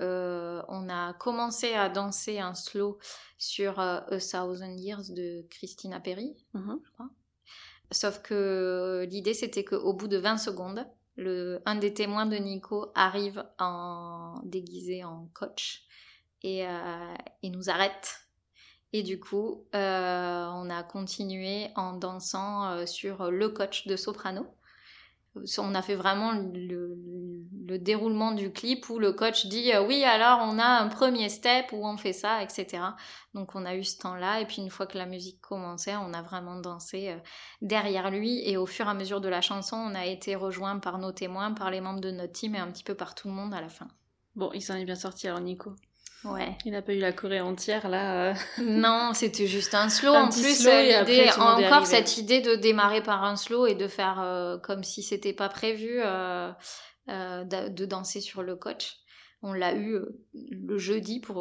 on a commencé à danser un slow sur A Thousand Years de Christina Perry. Mhm. Sauf que l'idée, c'était qu'au bout de 20 secondes, le, un des témoins de Nico arrive en déguisé en coach et, et nous arrête. Et du coup, euh, on a continué en dansant euh, sur le coach de soprano. On a fait vraiment le, le déroulement du clip où le coach dit euh, oui alors on a un premier step où on fait ça etc. Donc on a eu ce temps-là et puis une fois que la musique commençait on a vraiment dansé euh, derrière lui et au fur et à mesure de la chanson on a été rejoint par nos témoins, par les membres de notre team et un petit peu par tout le monde à la fin. Bon, il s'en est bien sorti alors, Nico. Ouais. Il n'a pas eu la choré entière là. euh. Non, c'était juste un slow. Un en plus, slow et après, encore cette idée de démarrer par un slow et de faire euh, comme si c'était pas prévu euh, de, de danser sur le coach. On l'a eu le jeudi pour,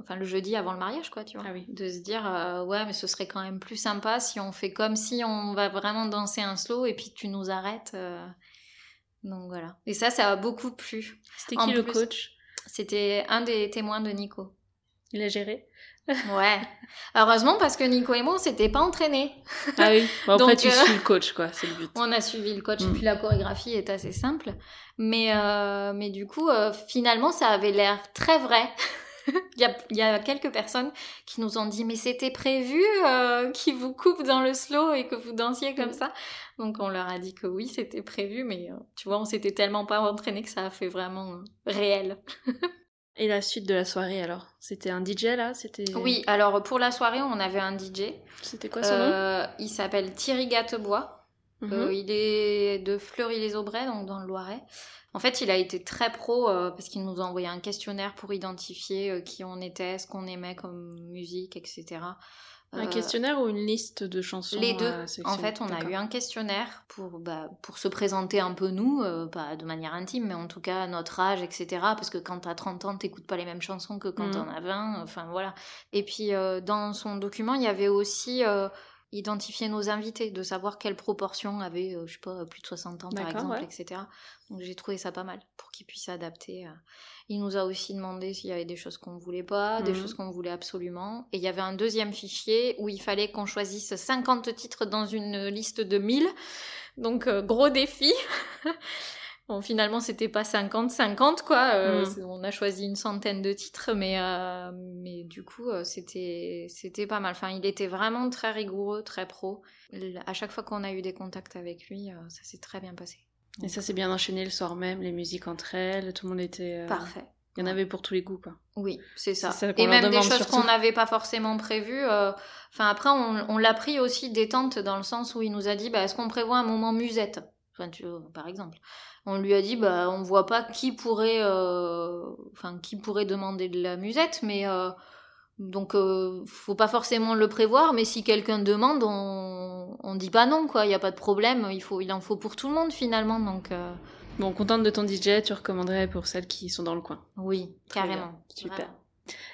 enfin le jeudi avant le mariage, quoi, tu vois. Ah oui. De se dire, ouais, mais ce serait quand même plus sympa si on fait comme si on va vraiment danser un slow et puis tu nous arrêtes. Donc voilà. Et ça, ça a beaucoup plu. C'était qui le coach? C'était un des témoins de Nico. Il a géré Ouais. Heureusement parce que Nico et moi, on s'était pas entraînés. Ah oui. (laughs) Bon, après, Donc, tu euh, suis le coach, quoi, c'est le but. On a suivi le coach Mm. et puis la chorégraphie est assez simple. Mais, euh, mais du coup, euh, finalement, ça avait l'air très vrai. (laughs) (laughs) il, y a, il y a quelques personnes qui nous ont dit mais c'était prévu euh, (laughs) qu'ils vous coupent dans le slow et que vous dansiez comme ça. Donc on leur a dit que oui c'était prévu mais euh, tu vois on s'était tellement pas entraîné que ça a fait vraiment euh, réel. (laughs) Et la suite de la soirée alors? C'était un DJ là? C'était Oui alors pour la soirée on avait un DJ. C'était quoi son nom? Il s'appelle Thierry Gatebois. Mhm. Euh, il est de Fleury-les-Aubrais, donc dans le Loiret. En fait, il a été très pro euh, parce qu'il nous a envoyé un questionnaire pour identifier euh, qui on était, ce qu'on aimait comme musique, etc. Un questionnaire ou une liste de chansons les deux. En fait, on a eu un questionnaire pour, bah, pour se présenter un peu nous, pas de manière intime, mais en tout cas notre âge, etc. Parce que quand t'as 30 ans, t'écoutes pas les mêmes chansons que quand Mhm. t'en as 20. Enfin voilà. Et puis dans son document, il y avait aussi identifié nos invités, de savoir quelle proportion avait, euh, je sais pas, plus de 60 ans par exemple, ouais. etc. Donc j'ai trouvé ça pas mal pour qu'il puisse s'adapter. euh. Il nous a aussi demandé s'il y avait des choses qu'on voulait pas, des Mhm. choses qu'on voulait absolument. Et il y avait un deuxième fichier où il fallait qu'on choisisse 50 titres dans une liste de 1000. Donc euh, gros défi. (laughs) bon finalement c'était pas 50-50 quoi. Euh, c'est- On a choisi une centaine de titres mais, euh, mais du coup euh, c'était c'était pas mal. Enfin il était vraiment très rigoureux, très pro. À chaque fois qu'on a eu des contacts avec lui, ça s'est très bien passé. Et ça s'est bien enchaîné le soir même, les musiques entre elles, tout le monde était. euh, Parfait. Il y en avait pour tous les goûts quoi. Oui, c'est ça. Et même des choses qu'on n'avait pas forcément prévues. euh, Enfin, après, on, on l'a pris aussi détente dans le sens où il nous a dit bah, est-ce qu'on prévoit un moment musette? Enfin, tu vois, Par exemple. On lui a dit bah, on voit pas qui pourrait, euh, enfin, qui pourrait demander de la musette, mais. euh, donc, euh, faut pas forcément le prévoir, mais si quelqu'un demande, on, on dit pas non, quoi. Il y a pas de problème. Il faut, il en faut pour tout le monde finalement. Donc, euh, Bon, contente de ton DJ, tu recommanderais pour celles qui sont dans le coin. oui, Très carrément. bien. Super. Vraiment.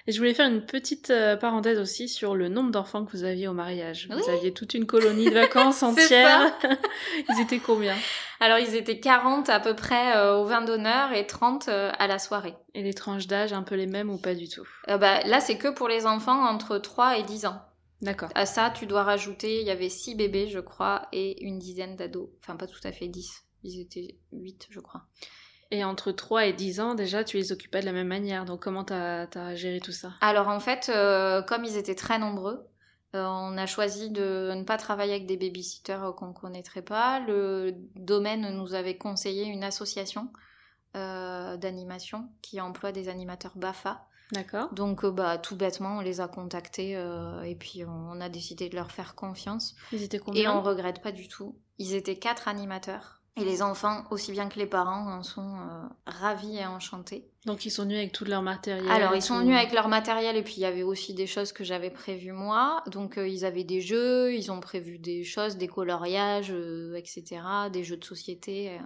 Et je voulais faire une petite euh, parenthèse aussi sur le nombre d'enfants que vous aviez au mariage. Vous aviez toute une colonie de vacances (laughs) entière. (laughs) Ils étaient combien? Alors, ils étaient 40 à peu près euh, au vin d'honneur et 30 euh, à la soirée. Et les tranches d'âge un peu les mêmes ou pas du tout? Euh, bah, là, c'est que pour les enfants entre 3 et 10 ans. D'accord. À ça, tu dois rajouter, il y avait 6 bébés, je crois, et une dizaine d'ados. Enfin, pas tout à fait 10. Ils étaient 8, je crois. Et entre 3 et 10 ans, déjà, tu les occupais de la même manière. Donc, comment t'as as géré tout ça? Alors, en fait, euh, comme ils étaient très nombreux, euh, on a choisi de ne pas travailler avec des babysitters euh, qu'on connaîtrait pas. Le domaine nous avait conseillé une association euh, d'animation qui emploie des animateurs BAFA. D'accord. Donc, bah, tout bêtement, on les a contactés euh, et puis on a décidé de leur faire confiance. Ils étaient Et combien? on regrette pas du tout. Ils étaient quatre animateurs. Et les enfants, aussi bien que les parents, en sont euh, ravis et enchantés. Donc, ils sont venus avec tout leur matériel. Alors, ils sont venus avec leur matériel et puis il y avait aussi des choses que j'avais prévues moi. Donc, euh, ils avaient des jeux, ils ont prévu des choses, des coloriages, euh, etc., des jeux de société.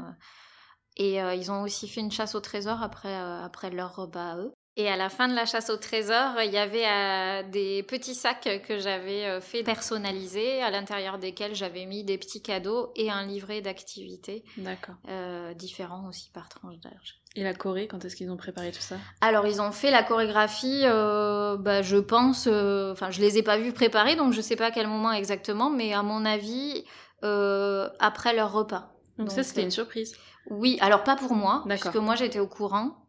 Et ils ont aussi fait une chasse au trésor après, après leur repas à eux. Et à la fin de la chasse au trésor, il y avait euh, des petits sacs que j'avais euh, fait personnaliser, à l'intérieur desquels j'avais mis des petits cadeaux et un livret d'activités D'accord. euh, différents aussi par tranche d'âge. Et la Corée, quand est-ce qu'ils ont préparé tout ça? Alors ils ont fait la chorégraphie, bah, je pense, enfin je les ai pas vus préparer, donc je sais pas à quel moment exactement, mais à mon avis après leur repas. Donc, ça, Donc, c'était euh, une surprise. Oui, alors pas pour moi, D'accord. puisque moi j'étais au courant.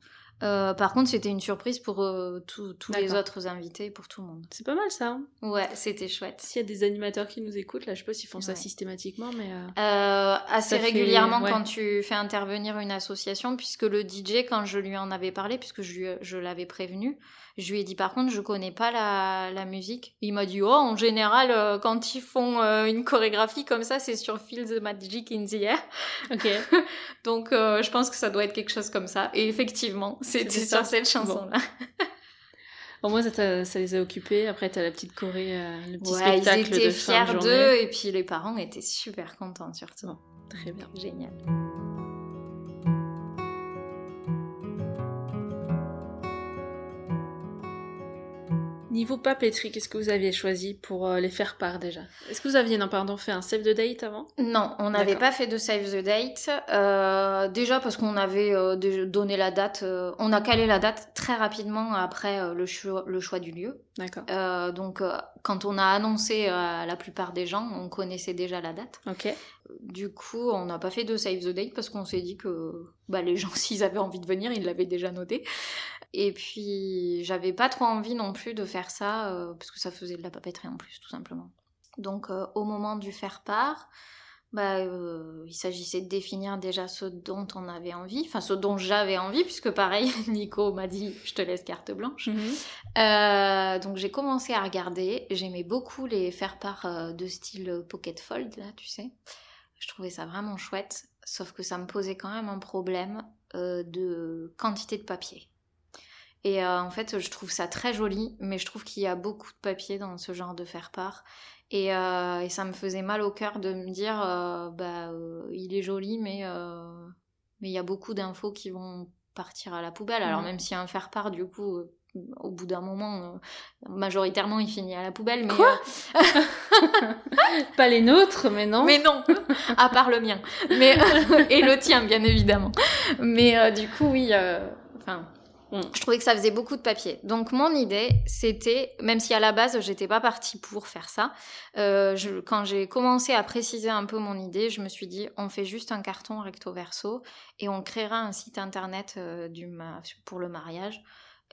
Euh, par contre, c'était une surprise pour euh, tous tous les autres invités, pour tout le monde. C'est pas mal ça. hein Ouais, c'était chouette. S'il y a des animateurs qui nous écoutent, là, je sais pas s'ils font ça systématiquement, mais. euh, assez fait- régulièrement ouais. quand tu fais intervenir une association, puisque le DJ, quand je lui en avais parlé, puisque je, lui- je l'avais prévenu, je lui ai dit par contre, je connais pas la, la musique. Il m'a dit, oh, en général, euh, quand ils font euh, une chorégraphie comme ça, c'est sur Feel the Magic in the Air. Ok. (laughs) Donc, euh, je pense que ça doit être quelque chose comme ça. Et effectivement, c'était sur cette chanson-là. (laughs) Au moins, ça, ça les a occupés. Après, t'as la petite Corée, le petit Ouais, ils spectacle étaient de fin de fiers d'eux, et puis les parents étaient super contents surtout. Bon. Très bien. Génial. Niveau papeterie, qu'est-ce que vous aviez choisi pour euh, les faire part déjà? Est-ce que vous aviez, non, pardon, fait un save the date avant? Non, on n'avait pas fait de save the date. euh, déjà parce qu'on avait euh, donné la date, on a calé la date très rapidement après le, choix, le choix du lieu. D'accord. Euh, donc quand on a annoncé à la plupart des gens, on connaissait déjà la date. Ok. Du coup, on n'a pas fait de save the date parce qu'on s'est dit que bah, les gens, (laughs) s'ils avaient envie de venir, ils l'avaient déjà noté. Et puis, j'avais pas trop envie non plus de faire ça, euh, parce que ça faisait de la papeterie en plus, tout simplement. Donc, euh, au moment du faire-part, bah, euh, il s'agissait de définir déjà ce dont on avait envie, enfin ce dont j'avais envie, puisque pareil, (laughs) Nico m'a dit je te laisse carte blanche. Euh, donc j'ai commencé à regarder, j'aimais beaucoup les faire-part de style pocket fold, là, tu sais. Je trouvais ça vraiment chouette, sauf que ça me posait quand même un problème de quantité de papier. Et en fait, je trouve ça très joli, mais je trouve qu'il y a beaucoup de papier dans ce genre de faire-part. Euh, et, ça me faisait mal au cœur de me dire, euh, bah, euh, il est joli, mais mais il y a beaucoup d'infos qui vont partir à la poubelle. Alors même si un faire part, du coup, au bout d'un moment, majoritairement, il finit à la poubelle. Mais Quoi (laughs) Pas les nôtres, mais non. Mais non, à part le mien. Mais et le tien, bien évidemment. Mais du coup, oui. Enfin Mm. Je trouvais que ça faisait beaucoup de papier. Donc mon idée, c'était, même si à la base j'étais pas partie pour faire ça, euh, quand j'ai commencé à préciser un peu mon idée, je me suis dit, on fait juste un carton recto verso et on créera un site internet euh, pour le mariage.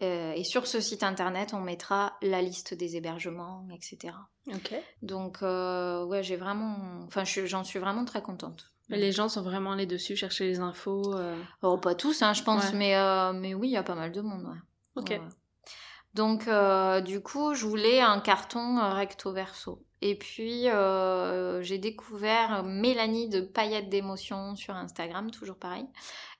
Euh, et sur ce site internet, on mettra la liste des hébergements, etc. Ok. Donc ouais, j'ai vraiment, enfin j'en suis vraiment très contente. Mais les gens sont vraiment allés dessus chercher les infos. Euh... Oh, pas tous, hein, je pense, mais, euh, mais oui, il y a pas mal de monde. Ouais. Ok. Donc, euh, du coup, je voulais un carton recto verso. Et puis, j'ai découvert Mélanie de Paillettes d'émotion sur Instagram, toujours pareil.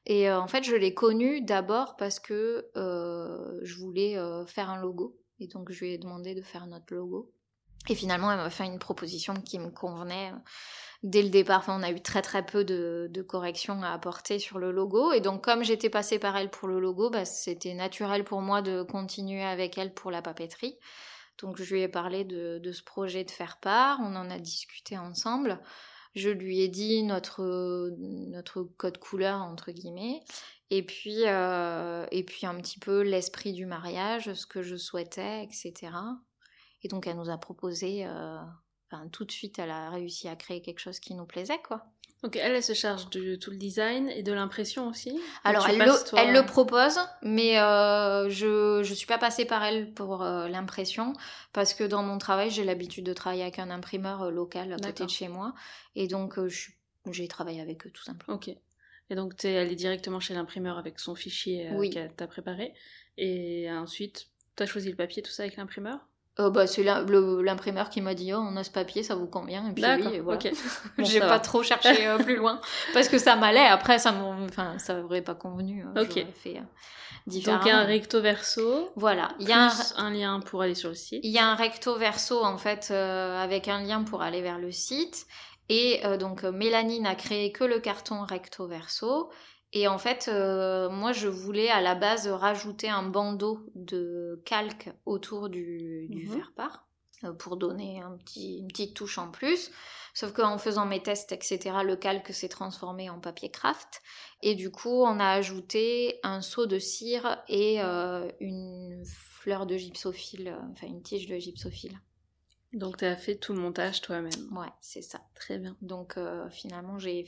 Et en fait, je l'ai connue d'abord parce que je voulais faire un logo. Et donc, je lui ai demandé de faire notre logo. Et finalement, elle m'a fait une proposition qui me convenait dès le départ. Enfin, on a eu très très peu de, corrections à apporter sur le logo. Et donc, comme j'étais passée par elle pour le logo, bah, c'était naturel pour moi de continuer avec elle pour la papeterie. Donc, je lui ai parlé de, ce projet de faire part. On en a discuté ensemble. Je lui ai dit notre, notre code couleur, entre guillemets. Et puis, euh, et puis un petit peu l'esprit du mariage, ce que je souhaitais, etc. Et donc, elle nous a proposé euh, tout de suite, elle a réussi à créer quelque chose qui nous plaisait, quoi. Donc elle, elle se charge de tout le design et de l'impression aussi? Alors elle le, elle le, propose, mais euh, je ne suis pas passée par elle pour euh, l'impression, parce que dans mon travail, j'ai l'habitude de travailler avec un imprimeur euh, local à côté de chez moi, et donc j'ai travaillé avec eux tout simplement. Ok. Et donc tu es allée directement chez l'imprimeur avec son fichier oui. qu'elle t'a préparé, et ensuite tu as choisi le papier, tout ça avec l'imprimeur? Euh, bah, c'est l'imprimeur qui m'a dit oh, on a ce papier, ça vous convient Et puis oui, voilà. (laughs) J'ai pas trop cherché euh, plus loin parce que ça m'allait. Après, ça enfin, ça aurait pas convenu. Hein, ok. Fait, euh, Donc il y a un recto verso. Voilà. Il y a un... lien pour aller sur le site. Il y a un recto verso en fait avec un lien pour aller vers le site. Et donc Mélanie n'a créé que le carton recto verso. Et en fait, euh, moi, je voulais à la base rajouter un bandeau de calque autour du, du mhm. faire-part euh, pour donner un petit, une petite touche en plus. Sauf qu'en faisant mes tests, etc., le calque s'est transformé en papier craft. Et du coup, on a ajouté un seau de cire et euh, une fleur de gypsophile, enfin une tige de gypsophile. Donc tu as fait tout le montage toi-même. Ouais, c'est ça. Très bien. Donc euh, finalement j'ai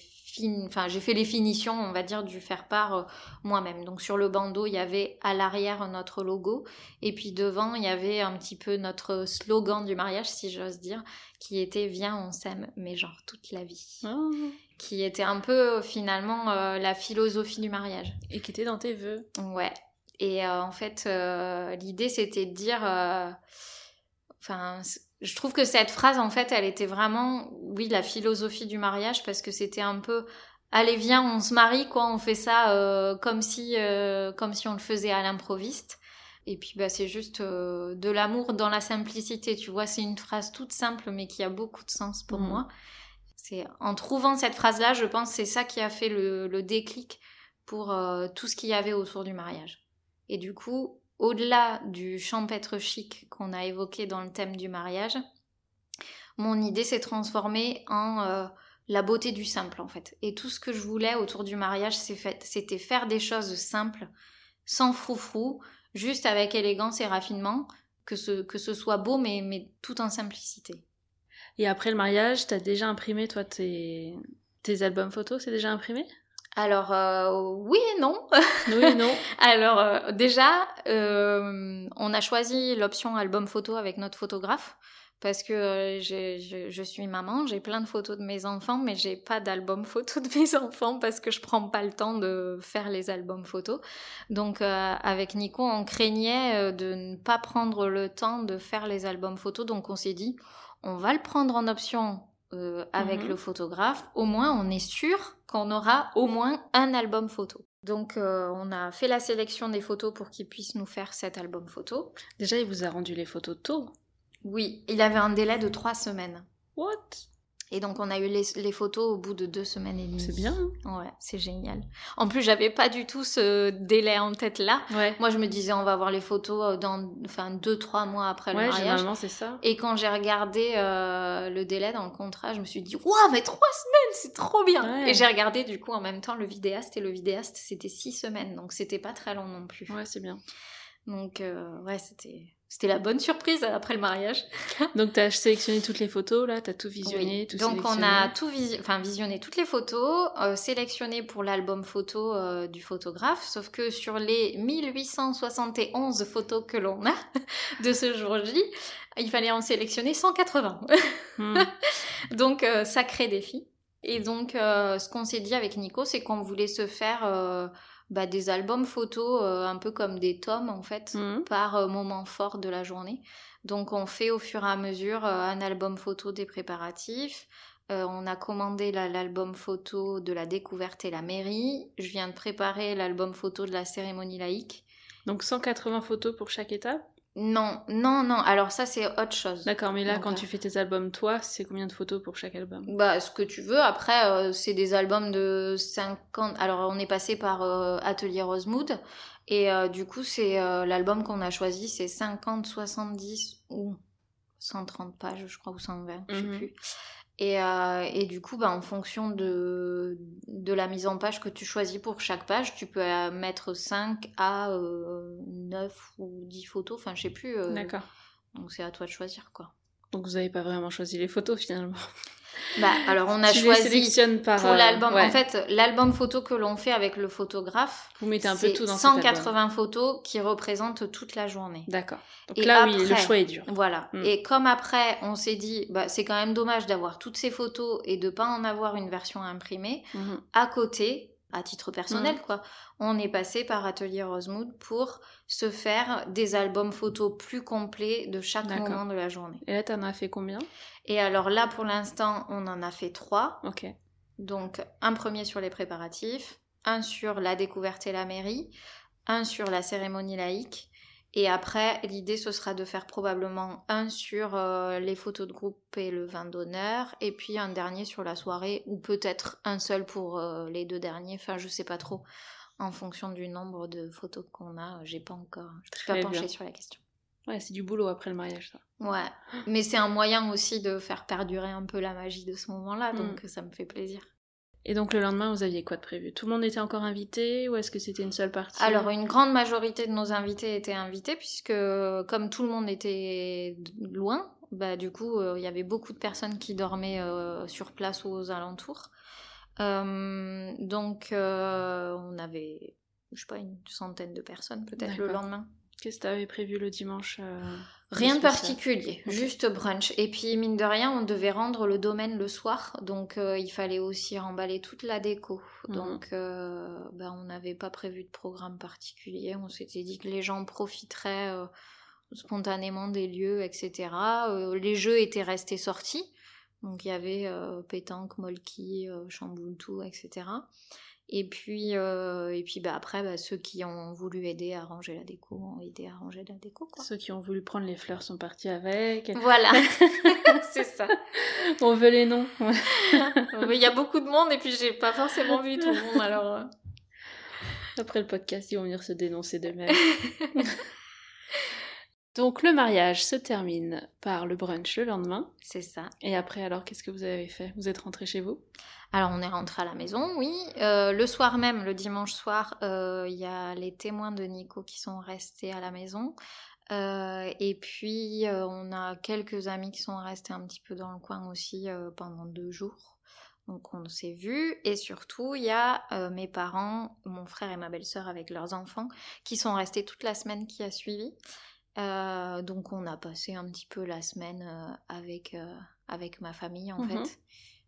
enfin j'ai fait les finitions, on va dire, du faire part euh, moi-même. Donc sur le bandeau il y avait à l'arrière notre logo et puis devant il y avait un petit peu notre slogan du mariage, si j'ose dire, qui était viens on s'aime, mais genre toute la vie. Oh. Qui était un peu finalement euh, la philosophie du mariage. Et qui était dans tes vœux. Ouais. Et en fait l'idée c'était de dire, enfin je trouve que cette phrase, en fait, elle était vraiment, oui, la philosophie du mariage, parce que c'était un peu, allez, viens, on se marie, quoi, on fait ça euh, comme si, euh, comme si on le faisait à l'improviste. Et puis, bah, c'est juste euh, de l'amour dans la simplicité, tu vois, c'est une phrase toute simple, mais qui a beaucoup de sens pour mmh. moi. C'est en trouvant cette phrase-là, je pense, c'est ça qui a fait le, le déclic pour tout ce qu'il y avait autour du mariage. Et du coup, au-delà du champêtre chic qu'on a évoqué dans le thème du mariage, mon idée s'est transformée en euh, la beauté du simple en fait. Et tout ce que je voulais autour du mariage, c'était faire des choses simples, sans froufrou, juste avec élégance et raffinement, que ce, que ce soit beau mais, tout en simplicité. Et après le mariage, t'as déjà imprimé toi tes, tes albums photos, c'est déjà imprimé? Alors, euh, oui et non. Oui et non. (laughs) Alors, euh, déjà, euh, on a choisi l'option album photo avec notre photographe parce que euh, je suis maman, j'ai plein de photos de mes enfants, mais j'ai pas d'album (laughs) photo de mes enfants parce que je prends pas le temps de faire les albums photos. Donc, euh, avec Nico, on craignait euh, de ne pas prendre le temps de faire les albums photos, donc on s'est dit, on va le prendre en option euh, avec Mhm. le photographe. Au moins, on est sûr qu'on aura au moins un album photo. Donc, euh, on a fait la sélection des photos pour qu'il puisse nous faire cet album photo. Déjà, il vous a rendu les photos tôt. Oui, il avait un délai de trois semaines. What? Et donc, on a eu les, les photos au bout de deux semaines et demie. C'est bien. hein Ouais, c'est génial. En plus, j'avais pas du tout ce délai en tête là. Ouais. Moi, je me disais, on va voir les photos euh, dans, enfin, deux, trois mois après le Ouais, mariage. généralement, c'est ça. Et quand j'ai regardé euh, le délai dans le contrat, je me suis dit, waouh, mais trois semaines, c'est trop bien. Et j'ai regardé du coup en même temps le vidéaste et le vidéaste, c'était six semaines, donc c'était pas très long non plus. Ouais, c'est bien. Donc euh, ouais, c'était c'était la bonne surprise après le mariage. (laughs) Donc, t'as sélectionné toutes les photos, là, t'as tout visionné, Oui. tout Donc on a tout visi- enfin, visionné toutes les photos, euh, sélectionné pour l'album photo euh, du photographe, sauf que sur les 1871 photos que l'on a (laughs) de ce jour-J, il fallait en sélectionner 180. Hmm. (laughs) Donc, euh, sacré défi. Et donc, ce qu'on s'est dit avec Nico, c'est qu'on voulait se faire bah, des albums photos euh, un peu comme des tomes, en fait, Mhm. par euh, moment fort de la journée. Donc, on fait au fur et à mesure euh, un album photo des préparatifs. On a commandé la- l'album photo de la découverte et la mairie. Je viens de préparer l'album photo de la cérémonie laïque. Donc, 180 photos pour chaque étape? Non, non, non. Alors ça, c'est autre chose. D'accord, mais là, Donc, quand euh, tu fais tes albums, toi, c'est combien de photos pour chaque album? Bah, ce que tu veux. Après, euh, c'est des albums de 50. Alors, on est passé par euh, Atelier Rosemood. Et du coup, c'est l'album qu'on a choisi, c'est 50, 70 ou 130 pages, je crois, ou 120, je sais Mhm. plus. Et, euh, et du coup, bah, en fonction de, de la mise en page que tu choisis pour chaque page, tu peux euh, mettre 5 à euh, 9 ou 10 photos. Enfin, je sais plus. euh, D'accord. donc, c'est à toi de choisir, quoi. Donc, vous n'avez pas vraiment choisi les photos, finalement. Bah, alors, on a tu choisi. par... Pour euh, l'album, ouais. en fait, l'album photo que l'on fait avec le photographe, Vous mettez un peu tout dans cet album. 180 photos qui représentent toute la journée. D'accord. Donc Et là, oui, le choix est dur. Voilà. Mm. Et comme après, on s'est dit, bah, c'est quand même dommage d'avoir toutes ces photos et de pas en avoir une version imprimée. Mhm. À côté, à titre Mm. personnel, quoi, on est passé par Atelier Rosemood pour se faire des albums photos plus complets de chaque moment de la journée. Et là, t'en as fait combien? Et alors là, pour l'instant, on en a fait trois. Ok. Donc, un premier sur les préparatifs, un sur la découverte et la mairie, un sur la cérémonie laïque. Et après, l'idée, ce sera de faire probablement un sur euh, les photos de groupe et le vin d'honneur, et puis un dernier sur la soirée, ou peut-être un seul pour euh, les deux derniers. Enfin, je sais pas trop. En fonction du nombre de photos qu'on a, j'ai pas encore. Je suis pas penchée sur la question. Ouais, c'est du boulot après le mariage, ça. Ouais, mais c'est un moyen aussi de faire perdurer un peu la magie de ce moment-là, Mm. donc ça me fait plaisir. Et donc, le lendemain, vous aviez quoi de prévu? Tout le monde était encore invité ou est-ce que c'était une seule partie? Alors, une grande majorité de nos invités étaient invités, puisque comme tout le monde était loin, bah, du coup, euh, il y avait beaucoup de personnes qui dormaient euh, sur place ou aux alentours. Euh, donc, on avait, je sais pas, une centaine de personnes peut-être le lendemain. Qu'est-ce que t'avais prévu le dimanche Rien de particulier, juste brunch. Et puis, mine de rien, on devait rendre le domaine le soir, donc euh, il fallait aussi remballer toute la déco. Mhm. Donc, euh, ben, on n'avait pas prévu de programme particulier. On s'était dit que les gens profiteraient euh, spontanément des lieux, etc. Les jeux étaient restés sortis. Donc, il y avait pétanque, molki, chamboultou, etc. Et puis, euh, et puis bah, après, bah, ceux qui ont voulu aider à ranger la déco ont aidé à ranger la déco. Quoi. Ceux qui ont voulu prendre les fleurs sont partis avec. (laughs) Voilà, (laughs) c'est ça. On veut les noms. (laughs) Il y a beaucoup de monde et puis j'ai pas forcément vu tout le monde alors. euh. Après le podcast, ils vont venir se dénoncer d'eux-mêmes. Donc le mariage se termine par le brunch le lendemain. C'est ça. Et après, alors, qu'est-ce que vous avez fait? Vous êtes rentré chez vous? Alors on est rentré à la maison, oui. Euh, le soir même, le dimanche soir, euh, il y a les témoins de Nico qui sont restés à la maison. Euh, et puis euh, on a quelques amis qui sont restés un petit peu dans le coin aussi euh, pendant deux jours. Donc on s'est vus et surtout il y a euh, mes parents, mon frère et ma belle-sœur avec leurs enfants qui sont restés toute la semaine qui a suivi. Euh, donc on a passé un petit peu la semaine euh, avec, avec ma famille en Mhm. fait.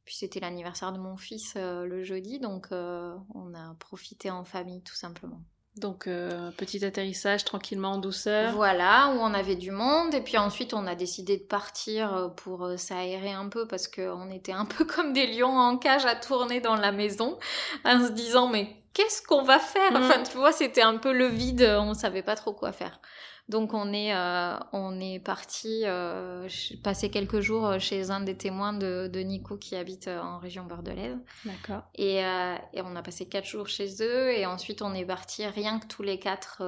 Puis c'était l'anniversaire de mon fils le jeudi, donc on a profité en famille tout simplement. Donc, euh, petit atterrissage tranquillement en douceur. Voilà, où on avait du monde. Et puis ensuite, on a décidé de partir euh, pour euh, s'aérer un peu parce qu'on était un (laughs) peu comme des lions en cage à tourner dans la maison en se disant mais qu'est-ce qu'on va faire? Mhm. Enfin, tu vois, c'était un peu le vide, on savait pas trop quoi faire. Donc on est, euh, on est parti euh, passer quelques jours euh, chez un des témoins de, de Nico qui habite en région bordelaise. D'accord. Et, euh, et on a passé quatre jours chez eux et ensuite on est parti rien que tous les quatre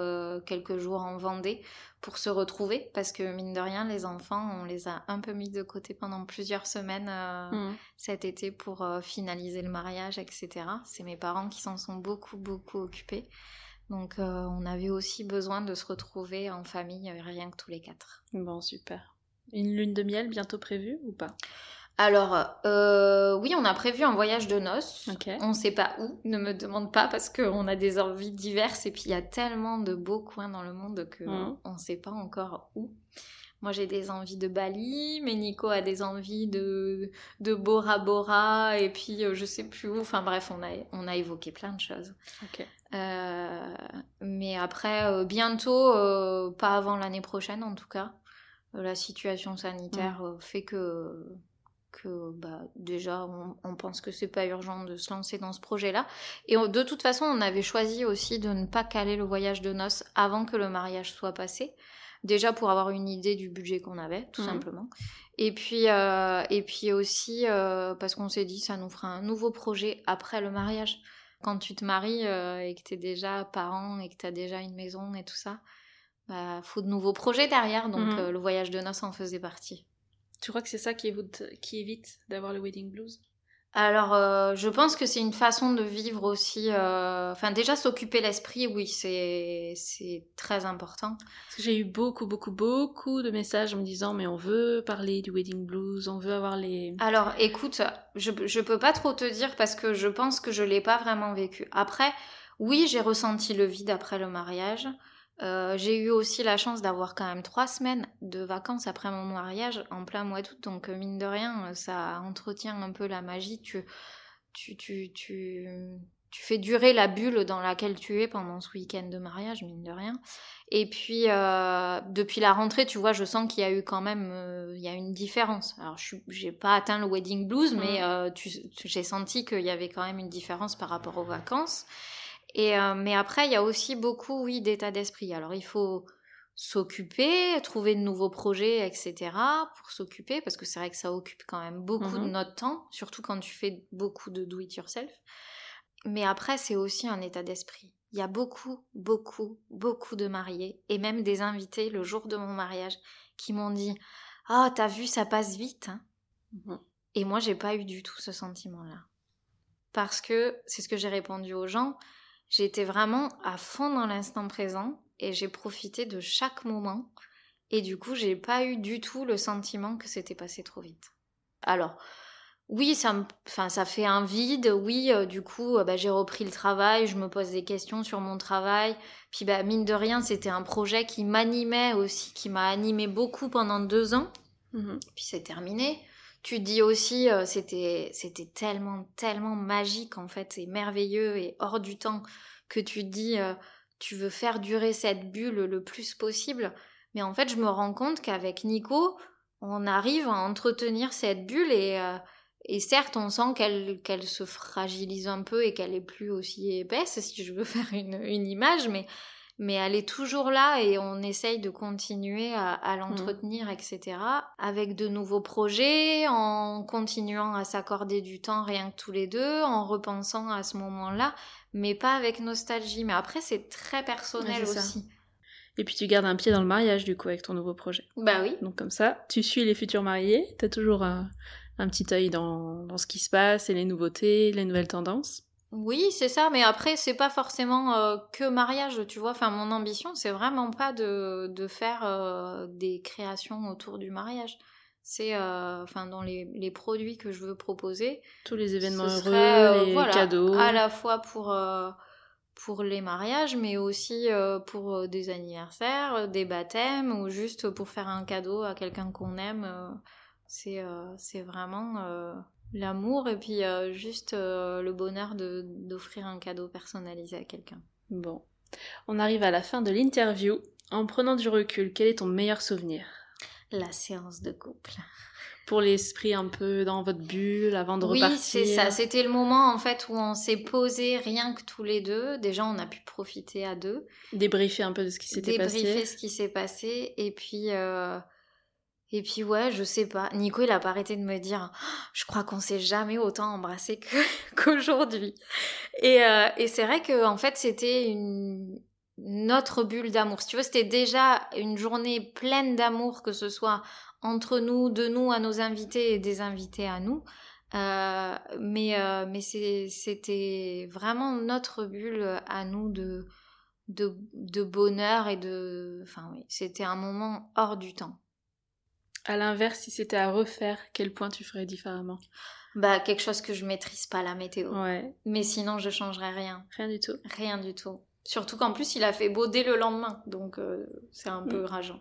quelques jours en Vendée pour se retrouver parce que mine de rien les enfants on les a un peu mis de côté pendant plusieurs semaines Mhm. cet été pour finaliser le mariage etc. C'est mes parents qui s'en sont beaucoup beaucoup occupés donc euh, on avait aussi besoin de se retrouver en famille euh, rien que tous les quatre. Bon, super. Une lune de miel bientôt prévue ou pas? Alors, euh, oui, on a prévu un voyage de noces. On sait pas où, ne me demande pas parce qu'on a des envies diverses et puis il y a tellement de beaux coins dans le monde que Mhm. on sait pas encore où. Moi j'ai des envies de Bali, mais Nico a des envies de, de Bora Bora et puis euh, je sais plus où. Enfin bref, on a, on a évoqué plein de choses. Euh, mais après, euh, bientôt, euh, pas avant l'année prochaine en tout cas. La situation sanitaire euh, fait que, que bah, déjà, on, on pense que c'est pas urgent de se lancer dans ce projet-là. Et on- de toute façon, on avait choisi aussi de ne pas caler le voyage de noces avant que le mariage soit passé. Déjà pour avoir une idée du budget qu'on avait, tout Mhm. simplement. Et puis, euh, et puis aussi euh, parce qu'on s'est dit ça nous fera un nouveau projet après le mariage. Quand tu te maries euh, et que tu es déjà parent et que tu as déjà une maison et tout ça, bah faut de nouveaux projets derrière. Donc Mhm. le voyage de noces en faisait partie. Tu crois que c'est ça qui évite, qui évite d'avoir le wedding blues? Alors, euh, je pense que c'est une façon de vivre aussi. euh, Enfin, déjà s'occuper l'esprit, oui, c'est très important. J'ai eu beaucoup, beaucoup, beaucoup de messages me disant mais on veut parler du wedding blues, on veut avoir les... Alors, écoute, je, je peux pas trop te dire parce que je pense que je l'ai pas vraiment vécu. Après, oui, j'ai ressenti le vide après le mariage. Euh, j'ai eu aussi la chance d'avoir quand même trois semaines de vacances après mon mariage en plein mois d'août, donc euh, mine de rien, euh, ça entretient un peu la magie. Tu, tu, tu, tu, tu fais durer la bulle dans laquelle tu es pendant ce week-end de mariage, mine de rien. Et puis, euh, depuis la rentrée, tu vois, je sens qu'il y a eu quand même euh, il y a une différence. Alors, je j'ai pas atteint le wedding blues, mais tu- j'ai senti qu'il y avait quand même une différence par rapport aux vacances. Et, euh, mais après, il y a aussi beaucoup, oui, d'état d'esprit. Alors, il faut s'occuper, trouver de nouveaux projets, etc. pour s'occuper, parce que c'est vrai que ça occupe quand même beaucoup de Mhm. notre temps, surtout quand tu fais beaucoup de do-it-yourself. Mais après, c'est aussi un état d'esprit. Il y a beaucoup, beaucoup, beaucoup de mariés, et même des invités le jour de mon mariage, qui m'ont dit Ah, t'as vu, ça passe vite. hein? Mhm. Et moi, j'ai pas eu du tout ce sentiment-là. Parce que, c'est ce que j'ai répondu aux gens, j'étais vraiment à fond dans l'instant présent et j'ai profité de chaque moment. Et du coup, j'ai pas eu du tout le sentiment que c'était passé trop vite. Alors, oui, ça me, enfin, ça fait un vide. Oui, euh, du coup, euh, bah, j'ai repris le travail, je me pose des questions sur mon travail. Puis, bah, mine de rien, c'était un projet qui m'animait aussi, qui m'a animé beaucoup pendant deux ans Mhm. puis c'est terminé. Tu dis aussi, euh, c'était, c'était tellement, tellement magique en fait, et merveilleux et hors du temps que tu dis, euh, tu veux faire durer cette bulle le plus possible. Mais en fait, je me rends compte qu'avec Nico, on arrive à entretenir cette bulle et, euh, et certes, on sent qu'elle, qu'elle se fragilise un peu et qu'elle est plus aussi épaisse, si je veux (laughs) faire une, une image, mais, mais elle est toujours là et on essaye de continuer à, à l'entretenir, etc. Avec de nouveaux projets, en continuant à s'accorder du temps rien que tous les deux, en repensant à ce moment-là, mais pas avec nostalgie. Mais après, c'est très personnel Ouais, aussi. Et puis tu gardes un pied dans le mariage du coup avec ton nouveau projet. Bah oui. Donc comme ça, tu suis les futurs mariés, t'as toujours un, un petit œil dans, dans ce qui se passe et les nouveautés, les nouvelles tendances. Oui, c'est ça, mais après, c'est pas forcément euh, que mariage, tu vois. Enfin, mon ambition, c'est vraiment pas de, de faire euh, des créations autour du mariage. c'est euh, enfin dans les, les, produits que je veux proposer. Tous les événements heureux, les cadeaux. À la fois pour pour les mariages, mais aussi pour des anniversaires, des baptêmes ou juste pour faire un cadeau à quelqu'un qu'on aime. c'est c'est vraiment l'amour et puis juste le bonheur d'offrir un cadeau personnalisé à quelqu'un. Bon, on arrive à la fin de l'interview. En prenant du recul, quel est ton meilleur souvenir? La séance de couple. Pour l'esprit un peu dans votre bulle avant de repartir? Oui, c'est ça. C'était le moment en fait où on s'est posé rien que tous les deux. Déjà, on a pu profiter à deux. Débriefer un peu de ce qui s'était passé. Débriefer ce qui s'est passé. Et puis, euh, et puis ouais, je sais pas. Nico, il a pas arrêté de me dire, je crois qu'on s'est jamais autant embrassé (laughs) qu'aujourd'hui. et, euh, et c'est vrai que en fait, c'était une notre bulle d'amour. Si tu veux, c'était déjà une journée pleine d'amour, que ce soit entre nous, de nous à nos invités et des invités à nous. Euh, mais euh, mais c'était vraiment notre bulle à nous de, de, de bonheur et de... Enfin oui, c'était un moment hors du temps. À l'inverse, si c'était à refaire, quel point tu ferais différemment? Bah quelque chose que je maîtrise pas la météo. Ouais. Mais sinon je changerais rien. Rien du tout. Rien du tout. Surtout qu'en plus il a fait beau dès le lendemain, donc euh, c'est un peu mm. rageant.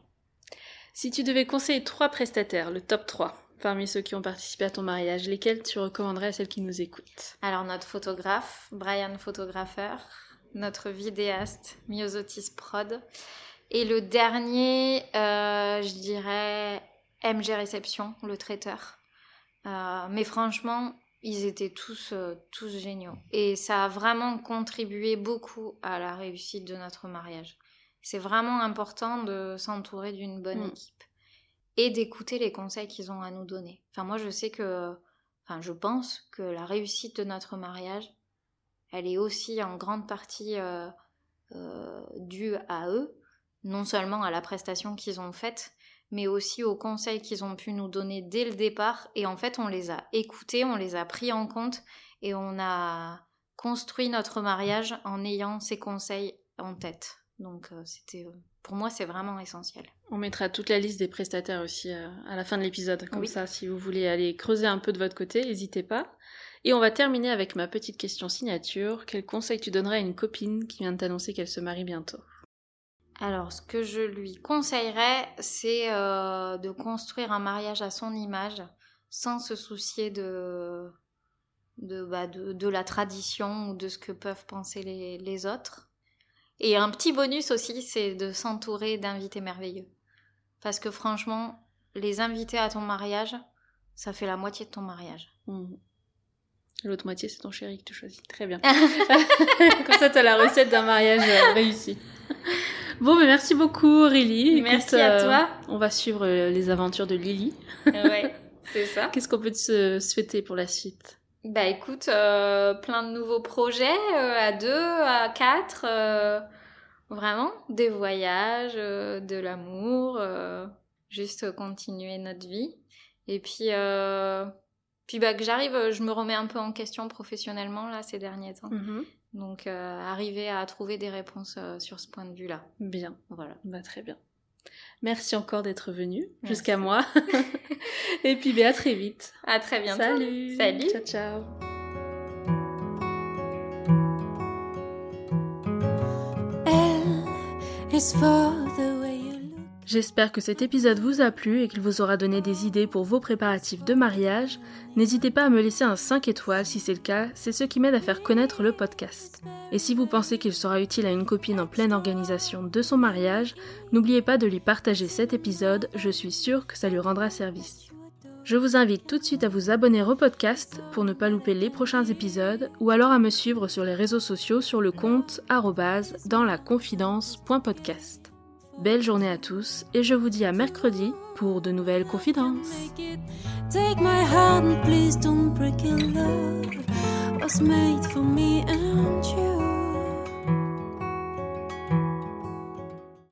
Si tu devais conseiller trois prestataires, le top 3, parmi ceux qui ont participé à ton mariage, lesquels tu recommanderais à celles qui nous écoutent? Alors notre photographe, Brian Photographeur, notre vidéaste, Myosotis Prod, et le dernier, euh, je dirais MG Réception, le traiteur. Euh, mais franchement, ils étaient tous, euh, tous géniaux. Et ça a vraiment contribué beaucoup à la réussite de notre mariage. C'est vraiment important de s'entourer d'une bonne mm. équipe et d'écouter les conseils qu'ils ont à nous donner. Enfin, moi, je sais que, enfin, je pense que la réussite de notre mariage, elle est aussi en grande partie euh, due à eux, non seulement à la prestation qu'ils ont faite, mais aussi aux conseils qu'ils ont pu nous donner dès le départ. Et en fait, on les a écoutés, on les a pris en compte et on a construit notre mariage en ayant ces conseils en tête. Donc, euh, c'était, euh, pour moi, c'est vraiment essentiel. On mettra toute la liste des prestataires aussi euh, à la fin de l'épisode. Comme ça, si vous voulez aller creuser un peu de votre côté, n'hésitez pas. Et on va terminer avec ma petite question signature. Quel conseil tu donnerais à une copine qui vient de t'annoncer qu'elle se marie bientôt? Alors, ce que je lui conseillerais, c'est euh, de construire un mariage à son image, sans se soucier de, de, bah, de, la tradition ou de ce que peuvent penser les, les autres. Et un petit bonus aussi, c'est de s'entourer d'invités merveilleux. Parce que franchement, les invités à ton mariage, ça fait la moitié de ton mariage. Mmh. L'autre moitié, c'est ton chéri que tu choisis. Très bien. (laughs) (laughs) Comme ça, tu as la recette d'un mariage euh, réussi. (laughs) Bon, mais merci beaucoup Aurélie. Merci à toi. Euh, on va suivre euh, les aventures de Lily. ouais, (laughs) c'est ça. Qu'est-ce qu'on peut te souhaiter pour la suite? Bah écoute, euh, plein de nouveaux projets à deux, à quatre. vraiment, des voyages, de l'amour, juste continuer notre vie. Et puis, puis bah, que j'arrive, je me remets un peu en question professionnellement là ces derniers temps. Mm-hmm. Donc, euh, arriver à trouver des réponses euh, sur ce point de vue-là. Bien. Voilà. Bah, très bien. Merci encore d'être venu jusqu'à moi. (laughs) Et puis, bah, à très vite. À très bientôt. Salut. Salut. Ciao, ciao. is for the J'espère que cet épisode vous a plu et qu'il vous aura donné des idées pour vos préparatifs de mariage. N'hésitez pas à me laisser un 5 étoiles si c'est le cas, c'est ce qui m'aide à faire connaître le podcast. Et si vous pensez qu'il sera utile à une copine en pleine organisation de son mariage, n'oubliez pas de lui partager cet épisode, je suis sûre que ça lui rendra service. Je vous invite tout de suite à vous abonner au podcast pour ne pas louper les prochains épisodes ou alors à me suivre sur les réseaux sociaux sur le compte dans la confidence.podcast. Belle journée à tous et je vous dis à mercredi pour de nouvelles confidences.